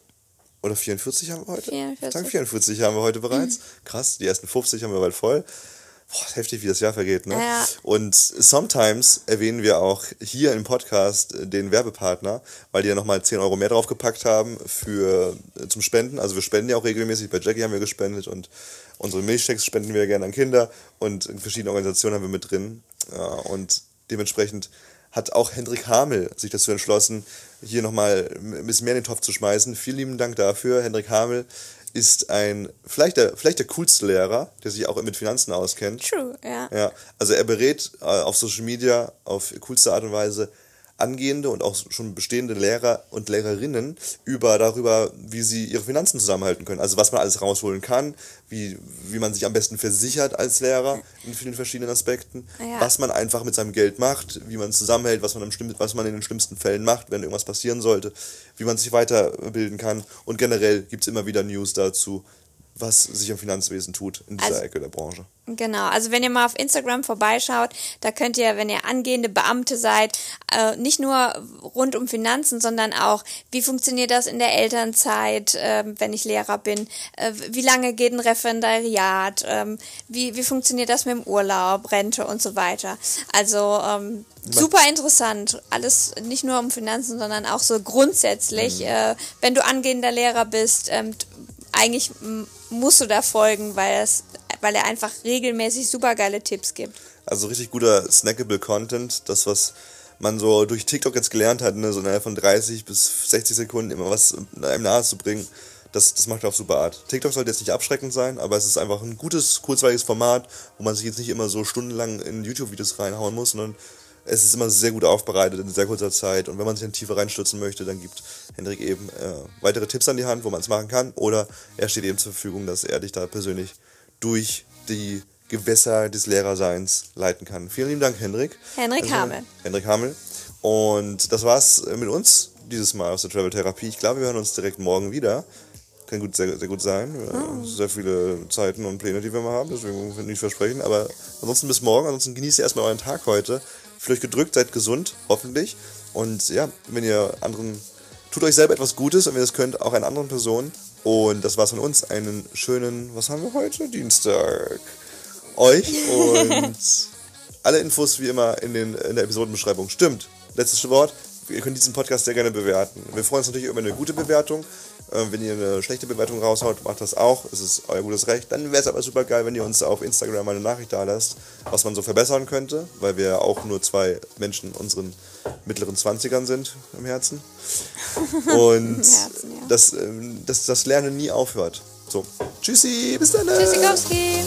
oder 44 haben wir heute? 44. Tag 44 haben wir heute bereits. Mhm. Krass, die ersten 50 haben wir bald voll. Boah, heftig, wie das Jahr vergeht, ne? Ja. Und sometimes erwähnen wir auch hier im Podcast den Werbepartner, weil die ja nochmal 10 Euro mehr draufgepackt haben für, äh, zum Spenden. Also wir spenden ja auch regelmäßig. Bei Jackie haben wir gespendet und unsere Milchchecks spenden wir gerne an Kinder und in verschiedenen Organisationen haben wir mit drin. Ja, und dementsprechend hat auch Hendrik Hamel sich dazu entschlossen, hier nochmal ein bisschen mehr in den Topf zu schmeißen. Vielen lieben Dank dafür. Hendrik Hamel ist ein, vielleicht der, vielleicht der coolste Lehrer, der sich auch mit Finanzen auskennt. True, ja. Ja, also er berät äh, auf Social Media auf coolste Art und Weise angehende und auch schon bestehende Lehrer und Lehrerinnen über darüber, wie sie ihre Finanzen zusammenhalten können. Also was man alles rausholen kann, wie, wie man sich am besten versichert als Lehrer in vielen verschiedenen Aspekten, ja. was man einfach mit seinem Geld macht, wie man es zusammenhält, was man, am was man in den schlimmsten Fällen macht, wenn irgendwas passieren sollte, wie man sich weiterbilden kann. Und generell gibt es immer wieder News dazu, was sich im Finanzwesen tut in dieser also, Ecke der Branche. Genau, also wenn ihr mal auf Instagram vorbeischaut, da könnt ihr, wenn ihr angehende Beamte seid, äh, nicht nur rund um Finanzen, sondern auch, wie funktioniert das in der Elternzeit, äh, wenn ich Lehrer bin, äh, wie lange geht ein Referendariat, ähm, wie, wie funktioniert das mit dem Urlaub, Rente und so weiter. Also ähm, super interessant, alles nicht nur um Finanzen, sondern auch so grundsätzlich, mhm. äh, wenn du angehender Lehrer bist, ähm, eigentlich musst du da folgen, weil, es, weil er einfach regelmäßig super geile Tipps gibt. Also richtig guter snackable Content, das was man so durch TikTok jetzt gelernt hat, ne, so innerhalb von 30 bis 60 Sekunden immer was einem nahe zu bringen, das, das macht er auf super Art. TikTok sollte jetzt nicht abschreckend sein, aber es ist einfach ein gutes, kurzweiliges Format, wo man sich jetzt nicht immer so stundenlang in YouTube-Videos reinhauen muss, sondern es ist immer sehr gut aufbereitet in sehr kurzer Zeit. Und wenn man sich in Tiefe reinstürzen möchte, dann gibt Hendrik eben äh, weitere Tipps an die Hand, wo man es machen kann. Oder er steht eben zur Verfügung, dass er dich da persönlich durch die Gewässer des Lehrerseins leiten kann. Vielen lieben Dank, Hendrik. Hendrik also, Hamel. Hendrik Hamel. Und das war's mit uns dieses Mal aus der Travel Therapie. Ich glaube, wir hören uns direkt morgen wieder. Kann gut, sehr, sehr gut sein. Oh. Sehr viele Zeiten und Pläne, die wir mal haben, deswegen nicht versprechen. Aber ansonsten bis morgen. Ansonsten genießt ihr erstmal euren Tag heute fühlt euch gedrückt, seid gesund, hoffentlich. Und ja, wenn ihr anderen, tut euch selber etwas Gutes und wenn ihr das könnt, auch einer anderen Person. Und das war's von uns. Einen schönen, was haben wir heute? Dienstag. Euch und alle Infos wie immer in, den, in der Episodenbeschreibung. Stimmt. Letztes Wort. Ihr könnt diesen Podcast sehr gerne bewerten. Wir freuen uns natürlich über eine gute Bewertung. Ähm, wenn ihr eine schlechte Bewertung raushaut, macht das auch. Es ist euer gutes Recht. Dann wäre es aber super geil, wenn ihr uns auf Instagram mal eine Nachricht da lasst, was man so verbessern könnte, weil wir auch nur zwei Menschen unseren mittleren Zwanzigern sind im Herzen. Und Herzen, ja. dass, ähm, dass das Lernen nie aufhört. So, tschüssi, bis dann. Tschüssikowski.